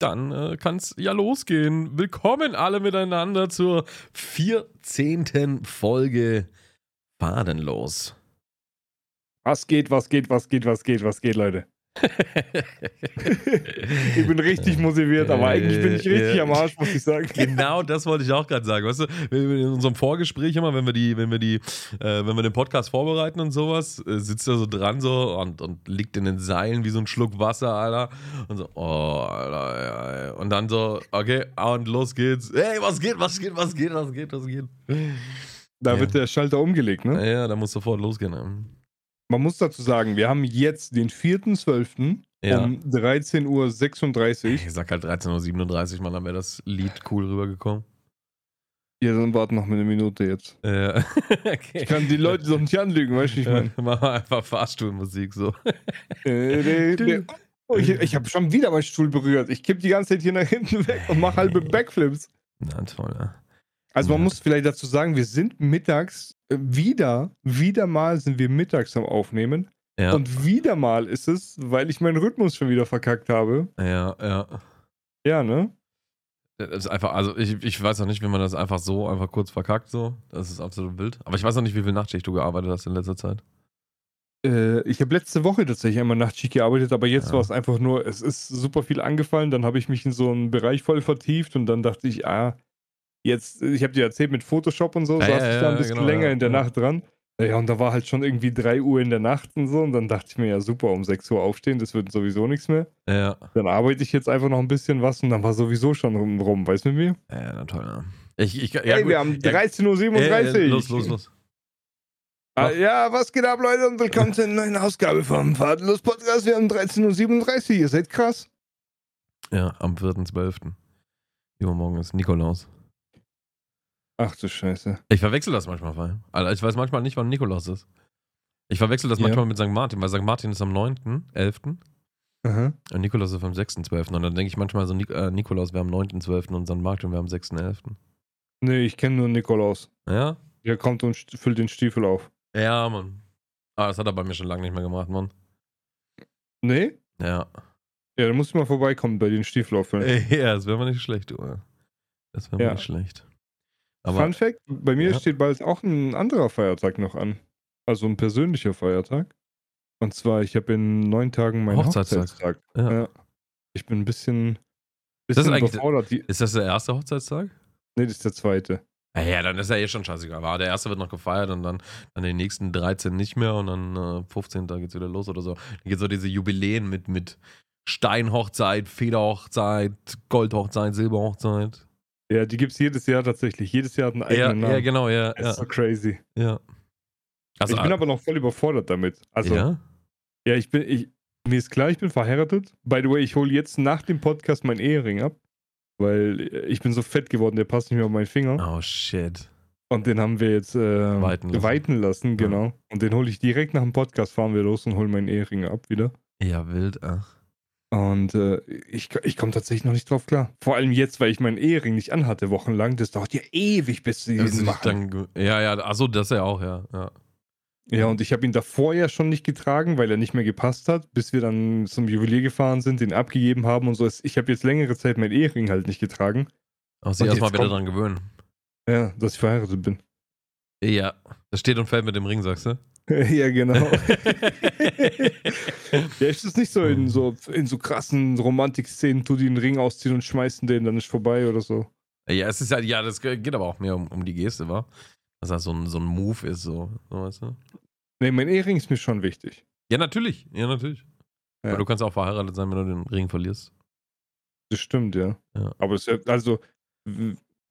dann äh, kann es ja losgehen. Willkommen alle miteinander zur 14. Folge Fadenlos. Was geht, was geht, was geht, was geht, was geht, Leute? ich bin richtig motiviert, aber eigentlich bin ich richtig ja. am Arsch, muss ich sagen. Genau, das wollte ich auch gerade sagen. Weißt du, in unserem Vorgespräch immer, wenn wir die, wenn wir die, äh, wenn wir den Podcast vorbereiten und sowas, äh, sitzt er so dran so und, und liegt in den Seilen wie so ein Schluck Wasser, Alter. Und so, oh, Alter, ja, ja. Und dann so, okay, und los geht's. Hey, was geht, was geht, was geht, was geht, was geht. Da ja. wird der Schalter umgelegt, ne? Ja, da muss sofort losgehen. Ne? Man muss dazu sagen, wir haben jetzt den 4.12. Ja. um 13.36 Uhr. Ich sag halt 13.37 Uhr, Mann, dann wäre das Lied cool rübergekommen. Ja, dann warten noch eine Minute jetzt. Ja. okay. Ich kann die Leute doch nicht anlügen, weißt du, ich meine. Ja, mach mal einfach Fahrstuhlmusik so. oh, ich ich habe schon wieder meinen Stuhl berührt. Ich kipp die ganze Zeit hier nach hinten weg und mach halbe Backflips. Na toll, ja. Also man muss vielleicht dazu sagen, wir sind mittags wieder, wieder mal sind wir mittags am Aufnehmen. Ja. Und wieder mal ist es, weil ich meinen Rhythmus schon wieder verkackt habe. Ja, ja. Ja, ne? Das ist einfach, also ich, ich weiß auch nicht, wie man das einfach so einfach kurz verkackt, so. Das ist absolut wild. Aber ich weiß auch nicht, wie viel Nachtschicht du gearbeitet hast in letzter Zeit. Äh, ich habe letzte Woche tatsächlich einmal Nachtschicht gearbeitet, aber jetzt ja. war es einfach nur, es ist super viel angefallen. Dann habe ich mich in so einen Bereich voll vertieft und dann dachte ich, ah, jetzt, ich habe dir erzählt mit Photoshop und so, ja, saß ja, ich da ein bisschen genau, länger in der Nacht dran. Ja, und da war halt schon irgendwie 3 Uhr in der Nacht und so. Und dann dachte ich mir, ja super, um 6 Uhr aufstehen, das wird sowieso nichts mehr. Ja. Dann arbeite ich jetzt einfach noch ein bisschen was und dann war sowieso schon rum, rum weißt du mit mir? Ja, na toll, ja. Ich, ich, ja, hey, wir haben 13.37 Uhr. Los, los, los. Ah, ja, was geht ab, Leute, und willkommen zur neuen Ausgabe vom Fahrtenlos Podcast. Wir haben 13.37 Uhr, ihr seid krass. Ja, am 4.12. Übermorgen ist Nikolaus. Ach du Scheiße. Ich verwechsel das manchmal, weil. Also ich weiß manchmal nicht, wann Nikolaus ist. Ich verwechsel das ja. manchmal mit St. Martin, weil St. Martin ist am 9.11. Aha. Und Nikolaus ist am 6.12. Und dann denke ich manchmal so, Nik äh, Nikolaus wäre am 9.12. und St. Martin wäre am 6.11. Nee, ich kenne nur Nikolaus. Ja? Der kommt und füllt den Stiefel auf. Ja, Mann. Ah, das hat er bei mir schon lange nicht mehr gemacht, Mann. Nee? Ja. Ja, dann musst du mal vorbeikommen bei den Stiefel auffüllen. Ja, das wäre mal nicht schlecht, du. Das wäre mal ja. nicht schlecht. Aber, Fun Fact: Bei mir ja. steht bald auch ein anderer Feiertag noch an. Also ein persönlicher Feiertag. Und zwar, ich habe in neun Tagen meinen Hochzeitstag. Hochzeitstag. Ja. Ja. Ich bin ein bisschen, bisschen ist das überfordert. Ist das der erste Hochzeitstag? Nee, das ist der zweite. Ja, ja, dann ist ja eh schon scheißegal. Aber der erste wird noch gefeiert und dann, dann die nächsten 13 nicht mehr und dann äh, 15. geht's wieder los oder so. Dann geht so diese Jubiläen mit, mit Steinhochzeit, Federhochzeit, Goldhochzeit, Silberhochzeit. Ja, die gibt es jedes Jahr tatsächlich. Jedes Jahr hat einen eigenen ja, Namen. Ja, genau, ja. Das ist so crazy. Ja. Also, ich bin aber noch voll überfordert damit. Also, ja? Ja, ich bin, ich, mir ist klar, ich bin verheiratet. By the way, ich hole jetzt nach dem Podcast meinen Ehering ab, weil ich bin so fett geworden, der passt nicht mehr auf meinen Finger. Oh, shit. Und den haben wir jetzt äh, weiten lassen, weiten lassen genau. Ja. Und den hole ich direkt nach dem Podcast, fahren wir los und holen meinen Ehering ab wieder. Ja, wild, ach. Und äh, ich, ich komme tatsächlich noch nicht drauf klar. Vor allem jetzt, weil ich meinen Ehering nicht anhatte, wochenlang. Das dauert ja ewig, bis sie ihn machen. Dann, ja, ja, achso, das ja auch, ja. Ja, ja und ich habe ihn davor ja schon nicht getragen, weil er nicht mehr gepasst hat, bis wir dann zum Juwelier gefahren sind, den abgegeben haben und so. Ich habe jetzt längere Zeit meinen Ehering halt nicht getragen. Ach, sie erstmal wieder dran gewöhnen. Ja, dass ich verheiratet bin. Ja, das steht und fällt mit dem Ring, sagst du? ja, genau. ja, ist es nicht so in so, in so krassen Romantik-Szenen, tu die einen Ring ausziehen und schmeißen den, dann ist vorbei oder so. Ja, es ist ja, ja, das geht aber auch mehr um, um die Geste, wa? Dass das so ein, so ein Move ist, so, so weißt du? Nee, mein Ehering ist mir schon wichtig. Ja, natürlich. Ja, natürlich. Ja. Aber du kannst auch verheiratet sein, wenn du den Ring verlierst. Das stimmt, ja. ja. Aber es ist also,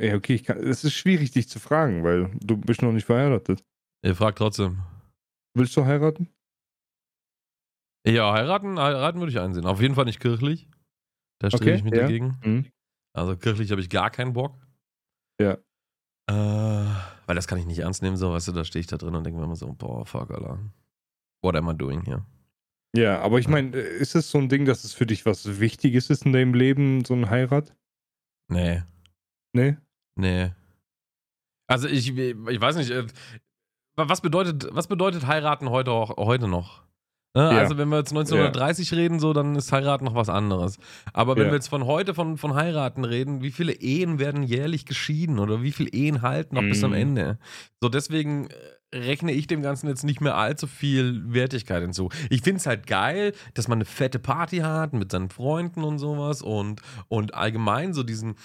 ja, okay, es ist schwierig, dich zu fragen, weil du bist noch nicht verheiratet. Ihr fragt trotzdem. Willst du heiraten? Ja, heiraten, heiraten würde ich einsehen. Auf jeden Fall nicht kirchlich. Da strebe okay, ich mich ja. dagegen. Mhm. Also kirchlich habe ich gar keinen Bock. Ja. Äh, weil das kann ich nicht ernst nehmen, so, weißt du, da stehe ich da drin und denke mir immer so, boah, fuck, Alter. What am I doing here? Ja, aber ich meine, ist es so ein Ding, dass es für dich was Wichtiges ist in deinem Leben, so ein Heirat? Nee. Nee? Nee. Also ich, ich weiß nicht, äh, was bedeutet, was bedeutet heiraten heute, auch, heute noch? Ne? Ja. Also wenn wir jetzt 1930 reden, so, dann ist heiraten noch was anderes. Aber wenn Ja. wir jetzt von heute von, von heiraten reden, wie viele Ehen werden jährlich geschieden oder wie viele Ehen halten noch bis am Mhm. Ende? So, deswegen äh, rechne ich dem Ganzen jetzt nicht mehr allzu viel Wertigkeit hinzu. Ich finde es halt geil, dass man eine fette Party hat mit seinen Freunden und sowas und, und allgemein so diesen,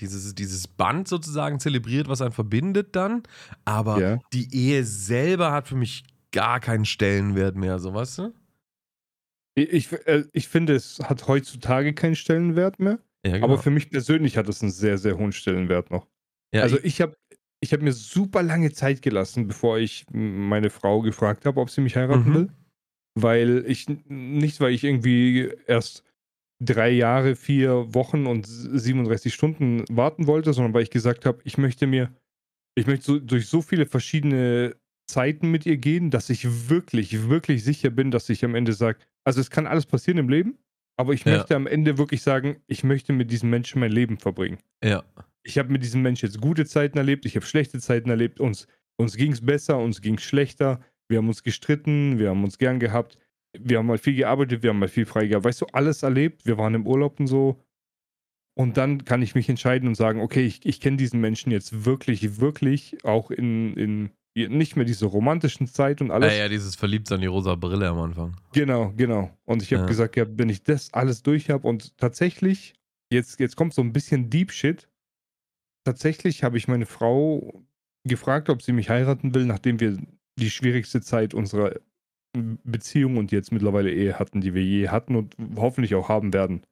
dieses, dieses Band sozusagen zelebriert, was einen verbindet dann. Aber Ja. die Ehe selber hat für mich gar keinen Stellenwert mehr, so weißt du? Ich, ich, äh, ich finde, es hat heutzutage keinen Stellenwert mehr. Ja, genau. Aber für mich persönlich hat es einen sehr, sehr hohen Stellenwert noch. ja, also ich, ich habe ich hab mir super lange Zeit gelassen, bevor ich meine Frau gefragt habe, ob sie mich heiraten Mhm. will. Weil ich, nicht weil ich irgendwie erst drei Jahre, vier Wochen und 37 Stunden warten wollte, sondern weil ich gesagt habe, ich möchte mir, ich möchte so, durch so viele verschiedene Zeiten mit ihr gehen, dass ich wirklich, wirklich sicher bin, dass ich am Ende sage, also es kann alles passieren im Leben, aber ich Ja. möchte am Ende wirklich sagen, ich möchte mit diesem Menschen mein Leben verbringen ja. ich habe mit diesem Mensch jetzt gute Zeiten erlebt, ich habe schlechte Zeiten erlebt, uns, uns ging es besser, uns ging es schlechter, wir haben uns gestritten, wir haben uns gern gehabt, wir haben mal viel gearbeitet, wir haben mal viel frei gehabt, weißt du, alles erlebt, wir waren im Urlaub und so. Und dann kann ich mich entscheiden und sagen, okay, ich, ich kenne diesen Menschen jetzt wirklich, wirklich, auch in, in nicht mehr diese romantischen Zeit und alles. Ja, ja, dieses Verliebtsein, die rosa Brille am Anfang. Genau, genau. Und ich habe Ja. gesagt, ja, wenn ich das alles durch habe und tatsächlich, jetzt, jetzt kommt so ein bisschen Deep Shit. Tatsächlich habe ich meine Frau gefragt, ob sie mich heiraten will, nachdem wir die schwierigste Zeit unserer Beziehung und jetzt mittlerweile Ehe hatten, die wir je hatten und hoffentlich auch haben werden.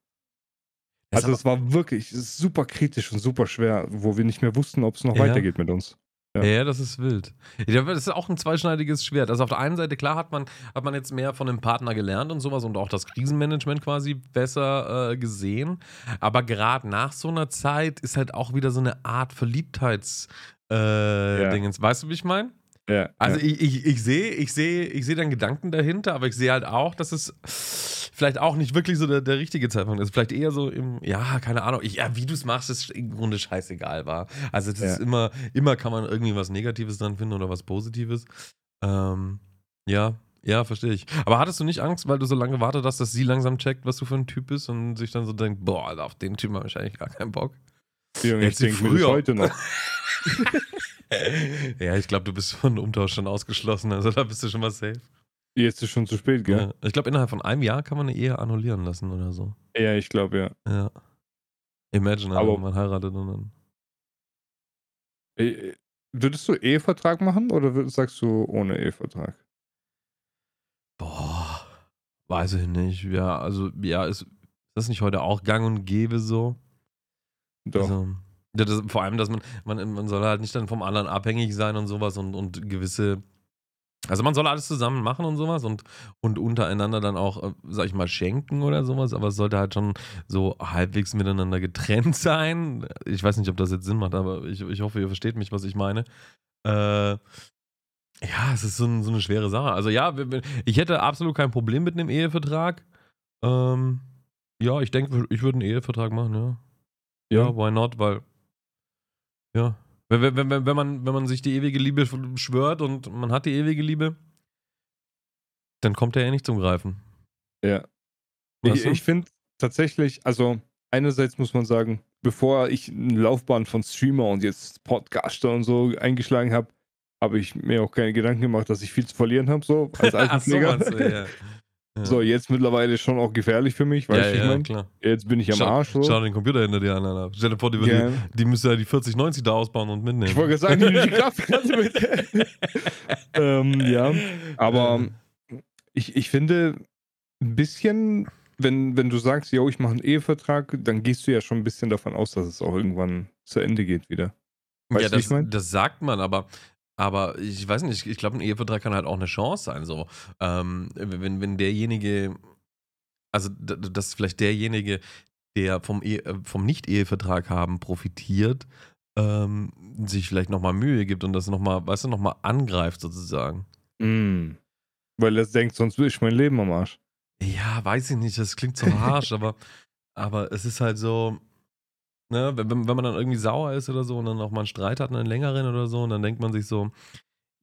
Das Also es war wirklich super kritisch und super schwer, wo wir nicht mehr wussten, ob es noch Ja. weitergeht mit uns. Ja. Ja. das ist wild. Ja, das ist auch ein zweischneidiges Schwert. Also auf der einen Seite, klar, hat man, hat man jetzt mehr von dem Partner gelernt und sowas und auch das Krisenmanagement quasi besser äh, gesehen. Aber gerade nach so einer Zeit ist halt auch wieder so eine Art Verliebtheits- äh, Dingens. Weißt du, wie ich meine? Ja, Also ja. ich, ich, ich sehe ich seh, ich seh deinen Gedanken dahinter, aber ich sehe halt auch, dass es vielleicht auch nicht wirklich so der, der richtige Zeitpunkt ist. Vielleicht eher so im, ja, keine Ahnung. Ich, ja, wie du es machst, ist im Grunde scheißegal war. Also das Ja. ist immer, immer kann man irgendwie was Negatives dran finden oder was Positives. Ähm, ja, ja, verstehe ich. Aber hattest du nicht Angst, weil du so lange gewartet hast, dass sie langsam checkt, was du für ein Typ bist und sich dann so denkt, boah, Alter, auf den Typen habe ich eigentlich gar keinen Bock? Junge, ich denke mir das früher. heute noch. ja, ich glaube, du bist von Umtausch schon ausgeschlossen, also da bist du schon mal safe. Jetzt ist schon zu spät, gell? Ja. Ich glaube, innerhalb von einem Jahr kann man eine Ehe annullieren lassen oder so. Ja, ich glaube, ja. Ja. Imagine, Aber- wenn man heiratet und dann. Äh, Würdest du Ehevertrag machen oder sagst du ohne Ehevertrag? Boah, weiß ich nicht. Ja, also, ja, ist, das nicht heute auch gang und gäbe so? Doch. Also, das, vor allem, dass man, man, man soll halt nicht dann vom anderen abhängig sein und sowas und, und gewisse. Also man soll alles zusammen machen und sowas und, und untereinander dann auch, äh, sag ich mal, schenken oder sowas, aber es sollte halt schon so halbwegs miteinander getrennt sein. Ich weiß nicht, ob das jetzt Sinn macht, aber ich, ich hoffe, ihr versteht mich, was ich meine. Äh, ja, es ist so, ein, so eine schwere Sache. Also ja, ich hätte absolut kein Problem mit einem Ehevertrag. Ähm, ja, ich denke, ich würde einen Ehevertrag machen, ja. Ja, why not? Weil, ja. Wenn, wenn, wenn, wenn, man, wenn man sich die ewige Liebe schwört und man hat die ewige Liebe, dann kommt er ja nicht zum Greifen. Ja. Weißt Ich, du? ich finde tatsächlich, also einerseits muss man sagen, bevor ich eine Laufbahn von Streamer und jetzt Podcaster und so eingeschlagen habe, habe ich mir auch keine Gedanken gemacht, dass ich viel zu verlieren habe, so als Ach so, du, ja. Ja. So, jetzt mittlerweile schon auch gefährlich für mich, weißt ja, du, ich ja, meine? klar. Jetzt bin ich am Schau- Arsch. So. Schau den Computer hinter dir an, Alter. Stell dir vor, die, Ja. die, die müsste ja die 4090 da ausbauen und mitnehmen. Ich wollte gerade sagen, die Grafikkarte mit. ähm, ja, aber ich, ich finde ein bisschen, wenn, wenn du sagst, yo, ich mache einen Ehevertrag, dann gehst du ja schon ein bisschen davon aus, dass es auch irgendwann zu Ende geht wieder. Weißt ja, das, ich mein? das sagt man, aber, aber ich weiß nicht, ich glaube, ein Ehevertrag kann halt auch eine Chance sein. So. Ähm, wenn, wenn derjenige, also dass vielleicht derjenige, der vom, äh, vom Nicht-Ehevertrag haben, profitiert, ähm, sich vielleicht nochmal Mühe gibt und das nochmal, weißt du, nochmal angreift sozusagen. Mm. Weil er denkt, sonst will ich mein Leben am Arsch. Ja, weiß ich nicht, das klingt so harsch, aber, aber es ist halt so, ne, wenn, wenn man dann irgendwie sauer ist oder so und dann auch mal einen Streit hat, einen längeren oder so, und dann denkt man sich so,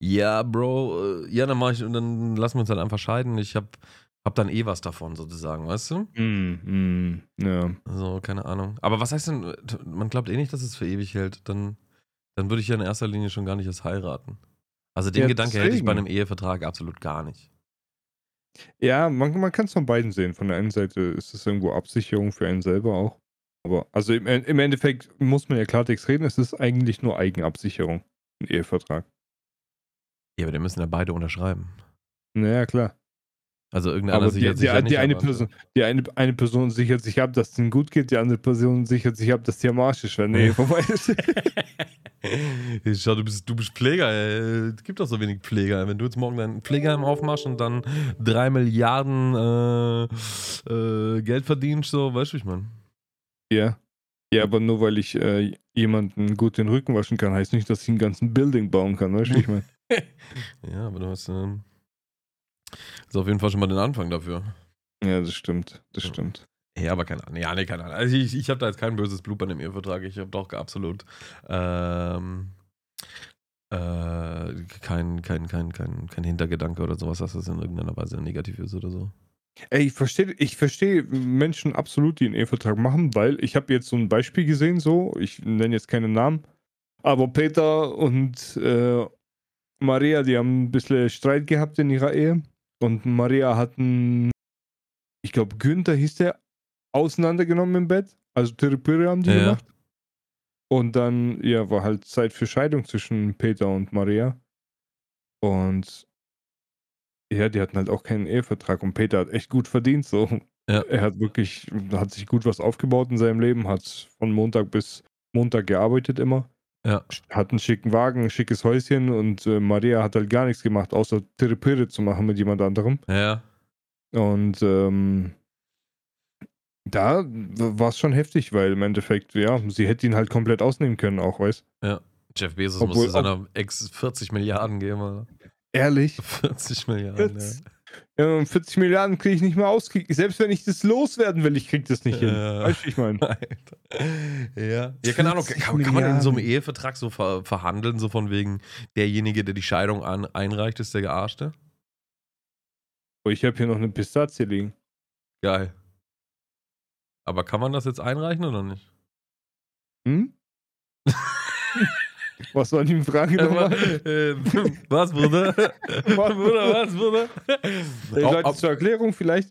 Ja, Bro, äh, ja, dann mach ich und dann lassen wir uns dann einfach scheiden. Ich hab, hab dann eh was davon, sozusagen, weißt du? Mm, mm, ja. Also, keine Ahnung. Aber was heißt denn, man glaubt eh nicht, dass es für ewig hält, dann, dann würde ich ja in erster Linie schon gar nicht erst heiraten. Also den Ja, Gedanke hätte ich bei einem Ehevertrag absolut gar nicht. Ja, man, man kann es von beiden sehen. Von der einen Seite ist es irgendwo Absicherung für einen selber auch. Aber also im, im Endeffekt muss man ja Klartext reden, es ist eigentlich nur Eigenabsicherung, ein Ehevertrag. Ja, aber den müssen ja beide unterschreiben. Naja, klar. Also irgendeiner Aber die, sichert die, sich ja die, eine ab, Person, die eine, eine Person sichert sich ab, dass es ihnen gut geht, die andere Person sichert sich ab, dass die am Arsch ist, wenn nee, vorbei ist. Schau, du bist, du bist Pfleger. ey. Es gibt doch so wenig Pfleger. Wenn du jetzt morgen dein Pflegeheim aufmachst und dann drei Milliarden äh, äh, Geld verdienst, so, weißt du, ich meine? Ja. Ja, aber nur weil ich äh, jemanden gut den Rücken waschen kann, heißt nicht, dass ich einen ganzen Building bauen kann, weißt du, ich meine? Ja, aber du hast ähm, ist auf jeden Fall schon mal den Anfang dafür. Ja, das stimmt. Das Ja. stimmt. Ja, aber keine Ahnung. Ja, nee, keine Ahnung. Also ich, ich habe da jetzt kein böses Blut bei dem Ehevertrag. Ich habe doch absolut ähm, äh, kein, kein, kein, kein, kein Hintergedanke oder sowas, dass das in irgendeiner Weise negativ ist oder so. Ey, ich verstehe ich versteh Menschen absolut, die einen Ehevertrag machen, weil ich habe jetzt so ein Beispiel gesehen, so, ich nenne jetzt keinen Namen, aber Peter und äh, Maria, die haben ein bisschen Streit gehabt in ihrer Ehe und Maria hat einen, ich glaube Günther hieß der, auseinandergenommen im Bett, also Therapie haben die Ja. gemacht. Und dann, ja, war halt Zeit für Scheidung zwischen Peter und Maria. Und ja, die hatten halt auch keinen Ehevertrag und Peter hat echt gut verdient so. Ja. Er hat wirklich, hat sich gut was aufgebaut in seinem Leben, hat von Montag bis Montag gearbeitet immer. Ja. Hat einen schicken Wagen, ein schickes Häuschen und äh, Maria hat halt gar nichts gemacht, außer Therapie zu machen mit jemand anderem. Ja. Und ähm, da war es schon heftig, weil im Endeffekt, ja, sie hätte ihn halt komplett ausnehmen können, auch, weißt Jeff Bezos Obwohl- musste seiner Ex 40 Milliarden geben. Alter. Ehrlich? 40 Milliarden, 40, ja, 40 Milliarden kriege ich nicht mehr aus. Selbst wenn ich das loswerden will, ich krieg das nicht hin. Weißt du, ich meine? ja. Ja. Keine Ahnung. 40 Kann, kann man in so einem. Ehevertrag so ver verhandeln, so von wegen, derjenige, der die Scheidung an einreicht, ist der Gearschte? Oh, ich habe hier noch eine Pistazie liegen. Geil. Aber kann man das jetzt einreichen oder nicht? Hm? Was war die Frage nochmal? Äh, was, Bruder? Bruder, was, Bruder? Ey, Leute, zur Erklärung vielleicht.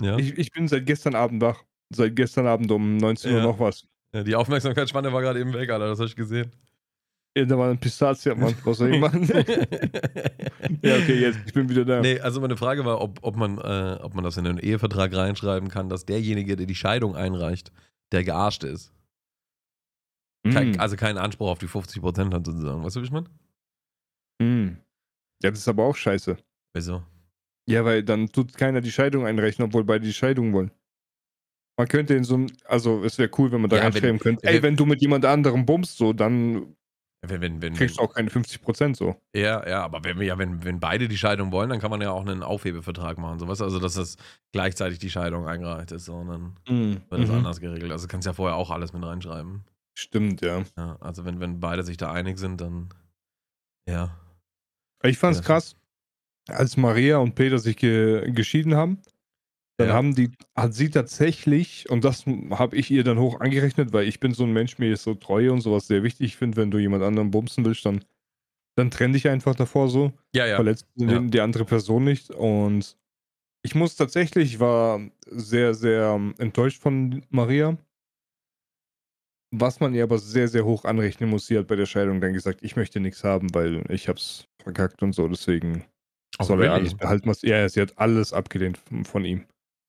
ja? Ich, ich bin seit gestern Abend wach. Seit gestern Abend um 19 Uhr Ja. noch was. ja, die Aufmerksamkeitsspanne war gerade eben weg, Alter. Das habe ich gesehen. Ja, da war eine Pistazie, Mann. Was soll ich machen? ja, okay, jetzt. Ich bin wieder da. Nee, also meine Frage war, ob, ob, man, äh, ob man das in einen Ehevertrag reinschreiben kann, dass derjenige, der die Scheidung einreicht, der Gearschte ist. Kein, Hm, Also keinen Anspruch auf die 50% hat sozusagen. Weißt du, wie ich meine? hm. Ja, das ist aber auch scheiße. Wieso? Ja, weil dann tut keiner die Scheidung einrechnen, obwohl beide die Scheidung wollen. Man könnte in so einem, also es wäre cool, wenn man da Ja, reinschreiben wenn- könnte, ey, wenn- wenn du mit jemand anderem bummst, so, dann Wenn, wenn, wenn, kriegst du auch keine 50% so. Ja, ja, aber wenn, wir- ja, wenn, wenn beide die Scheidung wollen, dann kann man ja auch einen Aufhebevertrag machen. So, weißt du? Also, dass das gleichzeitig die Scheidung eingereicht ist. So, und dann wird das Mhm. anders geregelt. Also, du kannst ja vorher auch alles mit reinschreiben. Stimmt, ja. Ja, also, wenn, wenn beide sich da einig sind, dann. Ja. Ich fand's Ja. krass, als Maria und Peter sich ge geschieden haben, dann Ja. haben die, hat sie tatsächlich, und das habe ich ihr dann hoch angerechnet, weil ich bin so ein Mensch, mir ist so Treue und sowas sehr wichtig. Ich finde, wenn du jemand anderen bumsen willst, dann, dann trenn dich einfach davor so. Ja, ja. verletzt die andere Person nicht. Und ich muss tatsächlich, ich war sehr, sehr ähm, enttäuscht von Maria. Was man ihr aber sehr, sehr hoch anrechnen muss, sie hat bei der Scheidung dann gesagt, ich möchte nichts haben, weil ich hab's verkackt und so, deswegen Oh, soll er really? alles behalten. Was, ja, sie hat alles abgelehnt von, von ihm.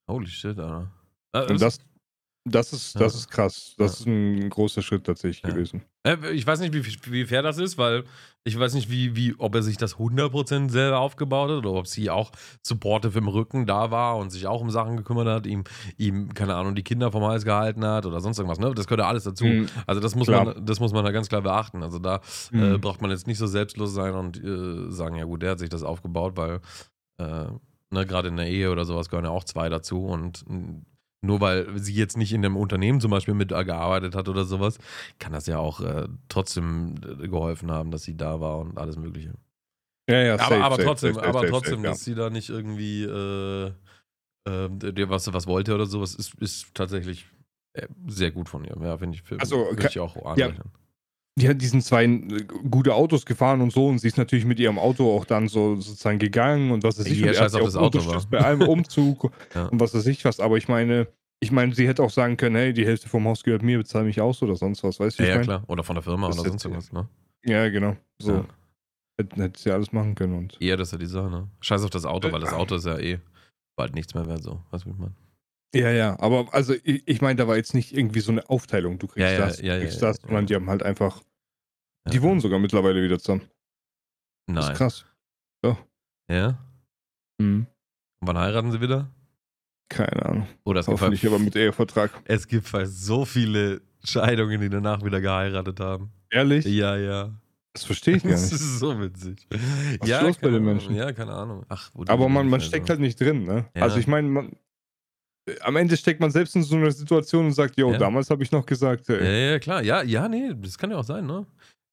Holy shit, Alter. Äh, Und das, das ist, das Ja. ist krass. Das Ja. ist ein großer Schritt tatsächlich Ja. gewesen. Äh, Ich weiß nicht, wie, wie fair das ist, weil ich weiß nicht, wie, wie, ob er sich das 100% selber aufgebaut hat oder ob sie auch supportive im Rücken da war und sich auch um Sachen gekümmert hat, ihm, ihm keine Ahnung, die Kinder vom Hals gehalten hat oder sonst irgendwas. Ne? Das gehört ja alles dazu. Mhm. Also das muss, Klar. man, das muss man da ganz klar beachten. Also da äh, Mhm. braucht man jetzt nicht so selbstlos sein und äh, sagen, ja gut, der hat sich das aufgebaut, weil äh, ne, gerade in der Ehe oder sowas gehören ja auch zwei dazu und nur weil sie jetzt nicht in einem Unternehmen zum Beispiel mitgearbeitet hat oder sowas, kann das ja auch äh, trotzdem äh, geholfen haben, dass sie da war und alles Mögliche. Ja, ja, aber, safe, aber safe, trotzdem, safe, aber trotzdem, ja. dass sie da nicht irgendwie äh, äh, was, was wollte oder sowas, ist, ist tatsächlich äh, sehr gut von ihr. Ja, finde ich, Also, würde ich auch Die hat diesen zwei äh, gute Autos gefahren und so und sie ist natürlich mit ihrem Auto auch dann so sozusagen gegangen und was weiß ich. Ja, und er hat auf das Auto, unterstützt wa? Bei allem Umzug Ja. und was weiß ich was. Aber ich meine, ich meine, sie hätte auch sagen können, hey, die Hälfte vom Haus gehört mir, bezahl mich aus oder sonst was, weißt du? Ja, ich ja, klar. Oder von der Firma Das oder sonst irgendwas, ne? Ja, genau. So. Ja. Hätte, hätte sie alles machen können und. Eher das ist ja die Sache, ne? Scheiß auf das Auto, weil das Äh, Auto ist ja eh bald nichts mehr wert, so. Weißt du, wie ich meine? Ja, ja, aber also ich, ich meine, da war jetzt nicht irgendwie so eine Aufteilung, du kriegst Ja, ja, das, du ja, ja, kriegst ja, das, ja. sondern die haben halt einfach, Ja. die wohnen sogar mittlerweile wieder zusammen. Das Nein. ist krass. Ja? Mhm. Und wann heiraten sie wieder? Keine Ahnung. Oder es gibt, Hoffentlich halt, aber mit Ehevertrag. es gibt halt so viele Scheidungen, die danach wieder geheiratet haben. Ehrlich? Ja, ja. Das verstehe ich gar Das nicht. ist so witzig. Was ja, ist los bei keine den Ahnung. Menschen? Ja, keine Ahnung. Ach, wo die Aber man, man steckt halt nicht drin, ne? Ja. Also ich meine, man, am Ende steckt man selbst in so einer Situation und sagt, jo, Ja. damals habe ich noch gesagt, Ja, äh, ja, klar. Ja, ja, nee, das kann ja auch sein, ne?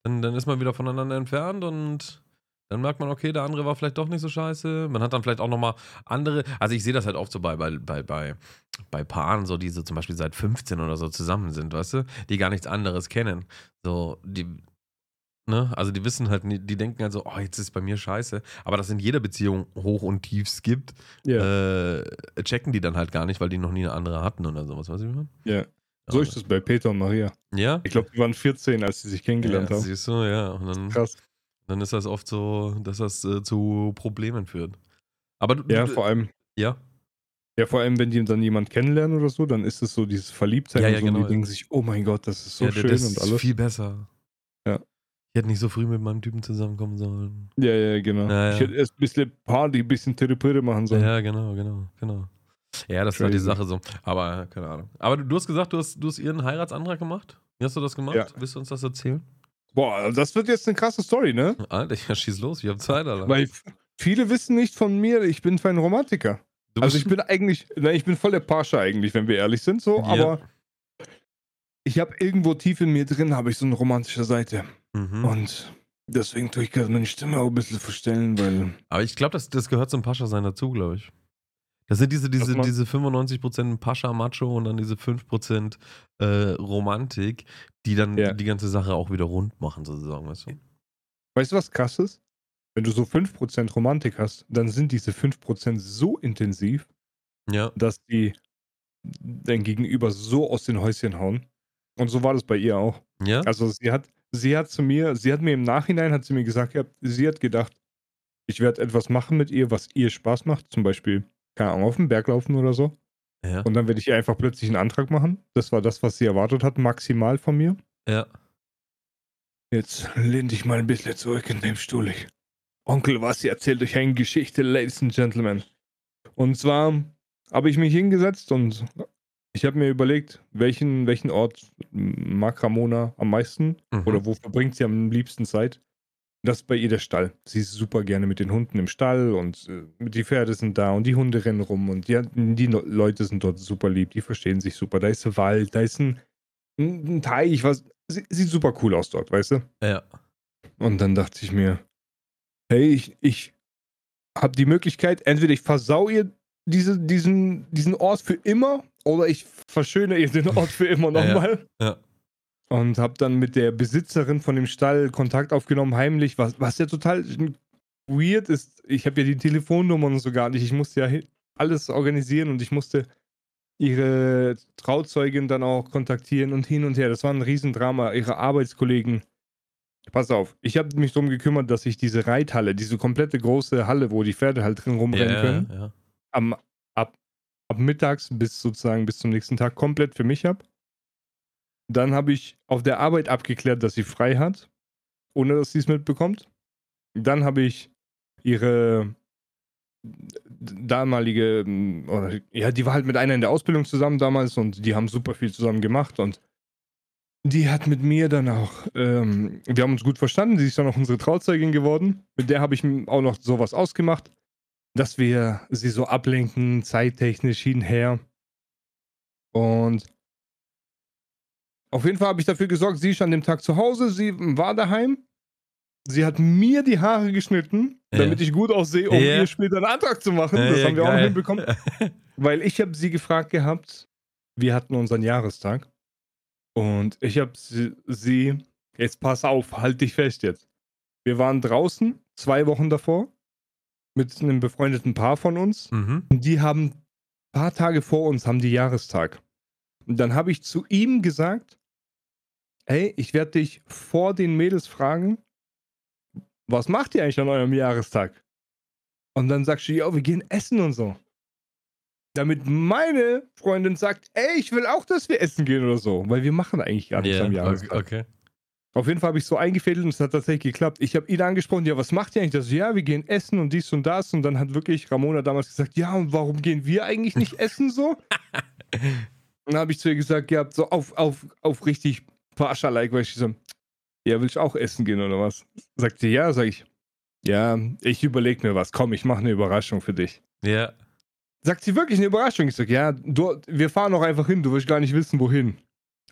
Dann, dann ist man wieder voneinander entfernt und dann merkt man, okay, der andere war vielleicht doch nicht so scheiße. Man hat dann vielleicht auch nochmal andere. Also ich sehe das halt oft so bei, bei, bei, bei, bei Paaren, so die so zum Beispiel seit 15 oder so zusammen sind, weißt du, die gar nichts anderes kennen. So, die. Ne? Also die wissen halt, die denken halt so, oh, jetzt ist es bei mir scheiße. Aber dass in jeder Beziehung Hoch und Tiefs gibt, ja, äh, checken die dann halt gar nicht, weil die noch nie eine andere hatten oder sowas, weißt du, wie ich meine? ja. So ist es bei Peter und Maria. Ja? Ich glaube, die waren 14, als sie sich kennengelernt ja, haben. Siehst du, ja. Und dann, Krass. dann ist das oft so, dass das äh, zu Problemen führt. Aber du, Ja, du, vor allem, ja, ja, vor allem, wenn die dann jemand kennenlernen oder so, dann ist es so dieses Verliebtsein Ja, und ja, so, und genau. die denken sich, oh mein Gott, das ist so ja, schön das und ist alles. viel besser. Ja. Ich hätte nicht so früh mit meinem Typen zusammenkommen sollen. Ja, ja, genau. Ja, ja. Ich hätte erst ein bisschen Party, ein bisschen Therapie machen sollen. Ja, genau, genau, genau. Ja, das ist halt die Crazy. Sache so. Aber keine Ahnung. Aber du, du hast gesagt, du hast, du hast ihren Heiratsantrag gemacht? Wie hast du das gemacht? Ja. Willst du uns das erzählen? Boah, das wird jetzt eine krasse Story, ne? Alter, ja, schieß los, ich habe Zeit, Alter. Weil viele wissen nicht von mir, ich bin kein Romantiker. Also ich bin eigentlich, na, ich bin voll der Pascha eigentlich, wenn wir ehrlich sind, so, Ja. aber ich habe irgendwo tief in mir drin, habe ich so eine romantische Seite. Mhm. Und deswegen tue ich gerade meine Stimme auch ein bisschen verstellen, weil. Aber ich glaube, das, das gehört zum Pascha-Sein dazu, glaube ich. Das sind diese, diese, diese 95% Pascha-Macho und dann diese 5% äh, Romantik, die dann Ja. die ganze Sache auch wieder rund machen, sozusagen, weißt du? Weißt du, was krass ist? Wenn du so 5% Romantik hast, dann sind diese 5% so intensiv, Ja, dass die dein Gegenüber so aus den Häuschen hauen. Und so war das bei ihr auch. ja, Also sie hat, sie hat zu mir, sie hat mir im Nachhinein, hat sie mir gesagt, gehabt, sie hat gedacht, ich werde etwas machen mit ihr, was ihr Spaß macht. Zum Beispiel, keine Ahnung, auf dem Berg laufen oder so. ja, Und dann werde ich ihr einfach plötzlich einen Antrag machen. Das war das, was sie erwartet hat, maximal von mir. ja. Jetzt lehn dich mal ein bisschen zurück in dem Stuhl. Ich. Onkel Wassi erzählt euch eine Geschichte, Ladies and Gentlemen. Und zwar habe ich mich hingesetzt und ich habe mir überlegt, welchen, welchen Ort mag Ramona am meisten Mhm. oder wo verbringt sie am liebsten Zeit. Das ist bei ihr der Stall. Sie ist super gerne mit den Hunden im Stall und äh, die Pferde sind da und die Hunde rennen rum und die, die Leute sind dort super lieb, die verstehen sich super. Da ist ein Wald, da ist ein, ein ein Teich, was sie- sieht super cool aus dort, weißt du? ja. Und dann dachte ich mir, hey, ich, ich habe die Möglichkeit, entweder ich versau ihr diese, diesen, diesen Ort für immer oder ich verschöne ihr den Ort für immer Ja, ja. nochmal. Ja. Und habe dann mit der Besitzerin von dem Stall Kontakt aufgenommen, heimlich, was, was ja total weird ist. Ich habe ja die Telefonnummern und so gar nicht. Ich musste ja alles organisieren und ich musste ihre Trauzeugin dann auch kontaktieren und hin und her. Das war ein Riesendrama. Ihre Arbeitskollegen. Pass auf, ich habe mich darum gekümmert, dass ich diese Reithalle, diese komplette große Halle, wo die Pferde halt drin rumrennen ja, können, ja. am, ab, ab mittags bis sozusagen bis zum nächsten Tag komplett für mich habe. Dann habe ich auf der Arbeit abgeklärt, dass sie frei hat, ohne dass sie es mitbekommt. Dann habe ich ihre damalige, oder, ja, die war halt mit einer in der Ausbildung zusammen damals und die haben super viel zusammen gemacht und die hat mit mir dann auch, ähm, wir haben uns gut verstanden, sie ist dann auch unsere Trauzeugin geworden. Mit der habe ich auch noch sowas ausgemacht, dass wir sie so ablenken, zeittechnisch hinher. Und auf jeden Fall habe ich dafür gesorgt, sie ist an dem Tag zu Hause, sie war daheim. Sie hat mir die Haare geschnitten ja. damit ich gut aussehe, um ja. ihr später einen Antrag zu machen. das haben wir geil. auch noch hinbekommen. Weil ich habe sie gefragt gehabt, wir hatten unseren Jahrestag und ich habe sie, sie, jetzt pass auf, halt dich fest jetzt. Wir waren draußen, zwei Wochen davor, mit einem befreundeten Paar von uns. Mhm. Und die haben ein paar Tage vor uns, haben die Jahrestag. Und dann habe ich zu ihm gesagt, hey, ich werde dich vor den Mädels fragen, was macht ihr eigentlich an eurem Jahrestag? Und dann sagst du, ja, wir gehen essen und so. Damit meine Freundin sagt, ey, ich will auch, dass wir essen gehen oder so. Weil wir machen eigentlich gar nichts yeah, am Jahrestag. Okay. Auf jeden Fall habe ich so eingefädelt und es hat tatsächlich geklappt. Ich habe ihn angesprochen, ja, was macht ihr eigentlich? Das, ja, wir gehen essen und dies und das. Und dann hat wirklich Ramona damals gesagt, ja, und warum gehen wir eigentlich nicht essen so? und dann habe ich zu ihr gesagt, ja, so auf, auf, auf richtig Pascha-like, weil ich so, ja, will ich auch essen gehen oder was? Sagt sie, ja, sag ich, ja, ich überlege mir was. Komm, ich mache eine Überraschung für dich. Ja. Sagt sie wirklich eine Überraschung? Ich sag, ja, du, wir fahren auch einfach hin, du wirst gar nicht wissen, wohin.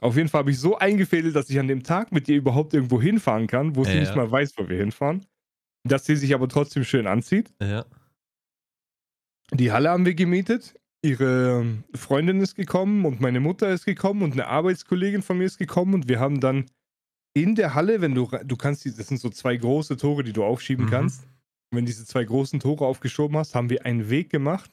Auf jeden Fall habe ich so eingefädelt, dass ich an dem Tag mit ihr überhaupt irgendwo hinfahren kann, wo sie ja. nicht mal weiß, wo wir hinfahren. Dass sie sich aber trotzdem schön anzieht. Ja. Die Halle haben wir gemietet. Ihre Freundin ist gekommen und meine Mutter ist gekommen und eine Arbeitskollegin von mir ist gekommen und wir haben dann in der Halle, wenn du, du kannst, das sind so zwei große Tore, die du aufschieben mhm. kannst. Und wenn diese zwei großen Tore aufgeschoben hast, haben wir einen Weg gemacht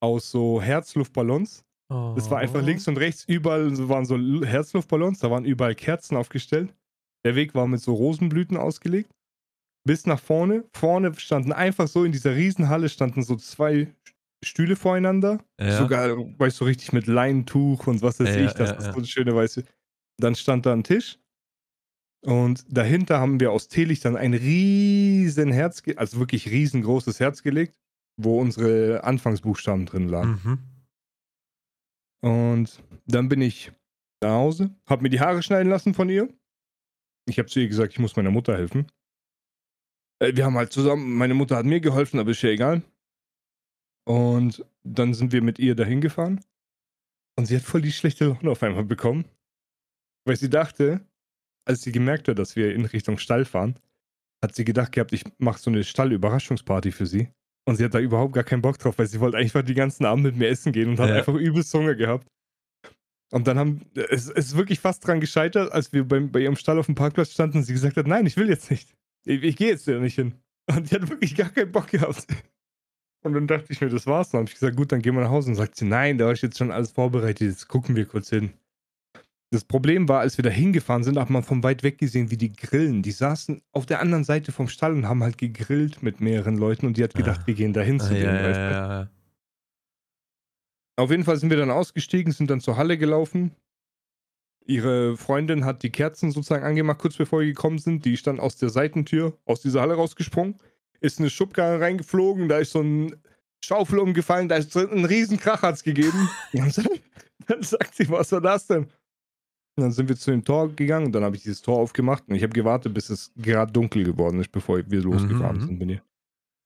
aus so Herzluftballons Oh. War einfach links und rechts, überall waren so Herzluftballons, da waren überall Kerzen aufgestellt. Der Weg war mit so Rosenblüten ausgelegt. Bis nach vorne. Vorne standen einfach so in dieser Riesenhalle standen so zwei Stühle voreinander. Ja. Sogar, weißt du, so richtig mit Leintuch und was weiß ja, ich, das ja, ist so eine schöne weiße. Dann stand da ein Tisch. Und dahinter haben wir aus Teelichtern ein riesen Herz, also wirklich riesengroßes Herz gelegt, wo unsere Anfangsbuchstaben drin lagen. Mhm. Und dann bin ich nach Hause, habe mir die Haare schneiden lassen von ihr. Ich habe zu ihr gesagt, ich muss meiner Mutter helfen. Äh, wir haben halt zusammen, meine Mutter hat mir geholfen, aber ist ja egal. Und dann sind wir mit ihr dahin gefahren. Und sie hat voll die schlechte Laune auf einmal bekommen. Weil sie dachte, als sie gemerkt hat, dass wir in Richtung Stall fahren, hat sie gedacht gehabt, ich mache so eine Stall-Überraschungsparty für sie. Und sie hat da überhaupt gar keinen Bock drauf, weil sie wollte einfach die ganzen Abend mit mir essen gehen und hat ja. einfach übelst Hunger gehabt. Und dann haben, es, es ist wirklich fast dran gescheitert, als wir beim, bei ihrem Stall auf dem Parkplatz standen und sie gesagt hat, nein, ich will jetzt nicht. Ich, ich gehe jetzt ja nicht hin. Und die hat wirklich gar keinen Bock gehabt. Und dann dachte ich mir, das war's. Dann habe ich gesagt, gut, dann gehen wir nach Hause. Und sagt sie, nein, da ist jetzt schon alles vorbereitet, jetzt gucken wir kurz hin. Das Problem war, als wir da hingefahren sind, hat man von weit weg gesehen, wie die grillen. Die saßen auf der anderen Seite vom Stall und haben halt gegrillt mit mehreren Leuten und die hat gedacht, ah. wir gehen dahin zu ah, denen. Ja, ja, ja. Auf jeden Fall sind wir dann ausgestiegen, sind dann zur Halle gelaufen. Ihre Freundin hat die Kerzen sozusagen angemacht, kurz bevor wir gekommen sind. Die stand aus der Seitentür, aus dieser Halle rausgesprungen, ist eine Schubkarre reingeflogen, da ist so ein Schaufel umgefallen, da ist ein riesen Krach hat's gegeben. dann sagt sie, was war das denn? Dann sind wir zu dem Tor gegangen und dann habe ich dieses Tor aufgemacht und ich habe gewartet, bis es gerade dunkel geworden ist, bevor wir losgefahren mhm. sind mit ihr.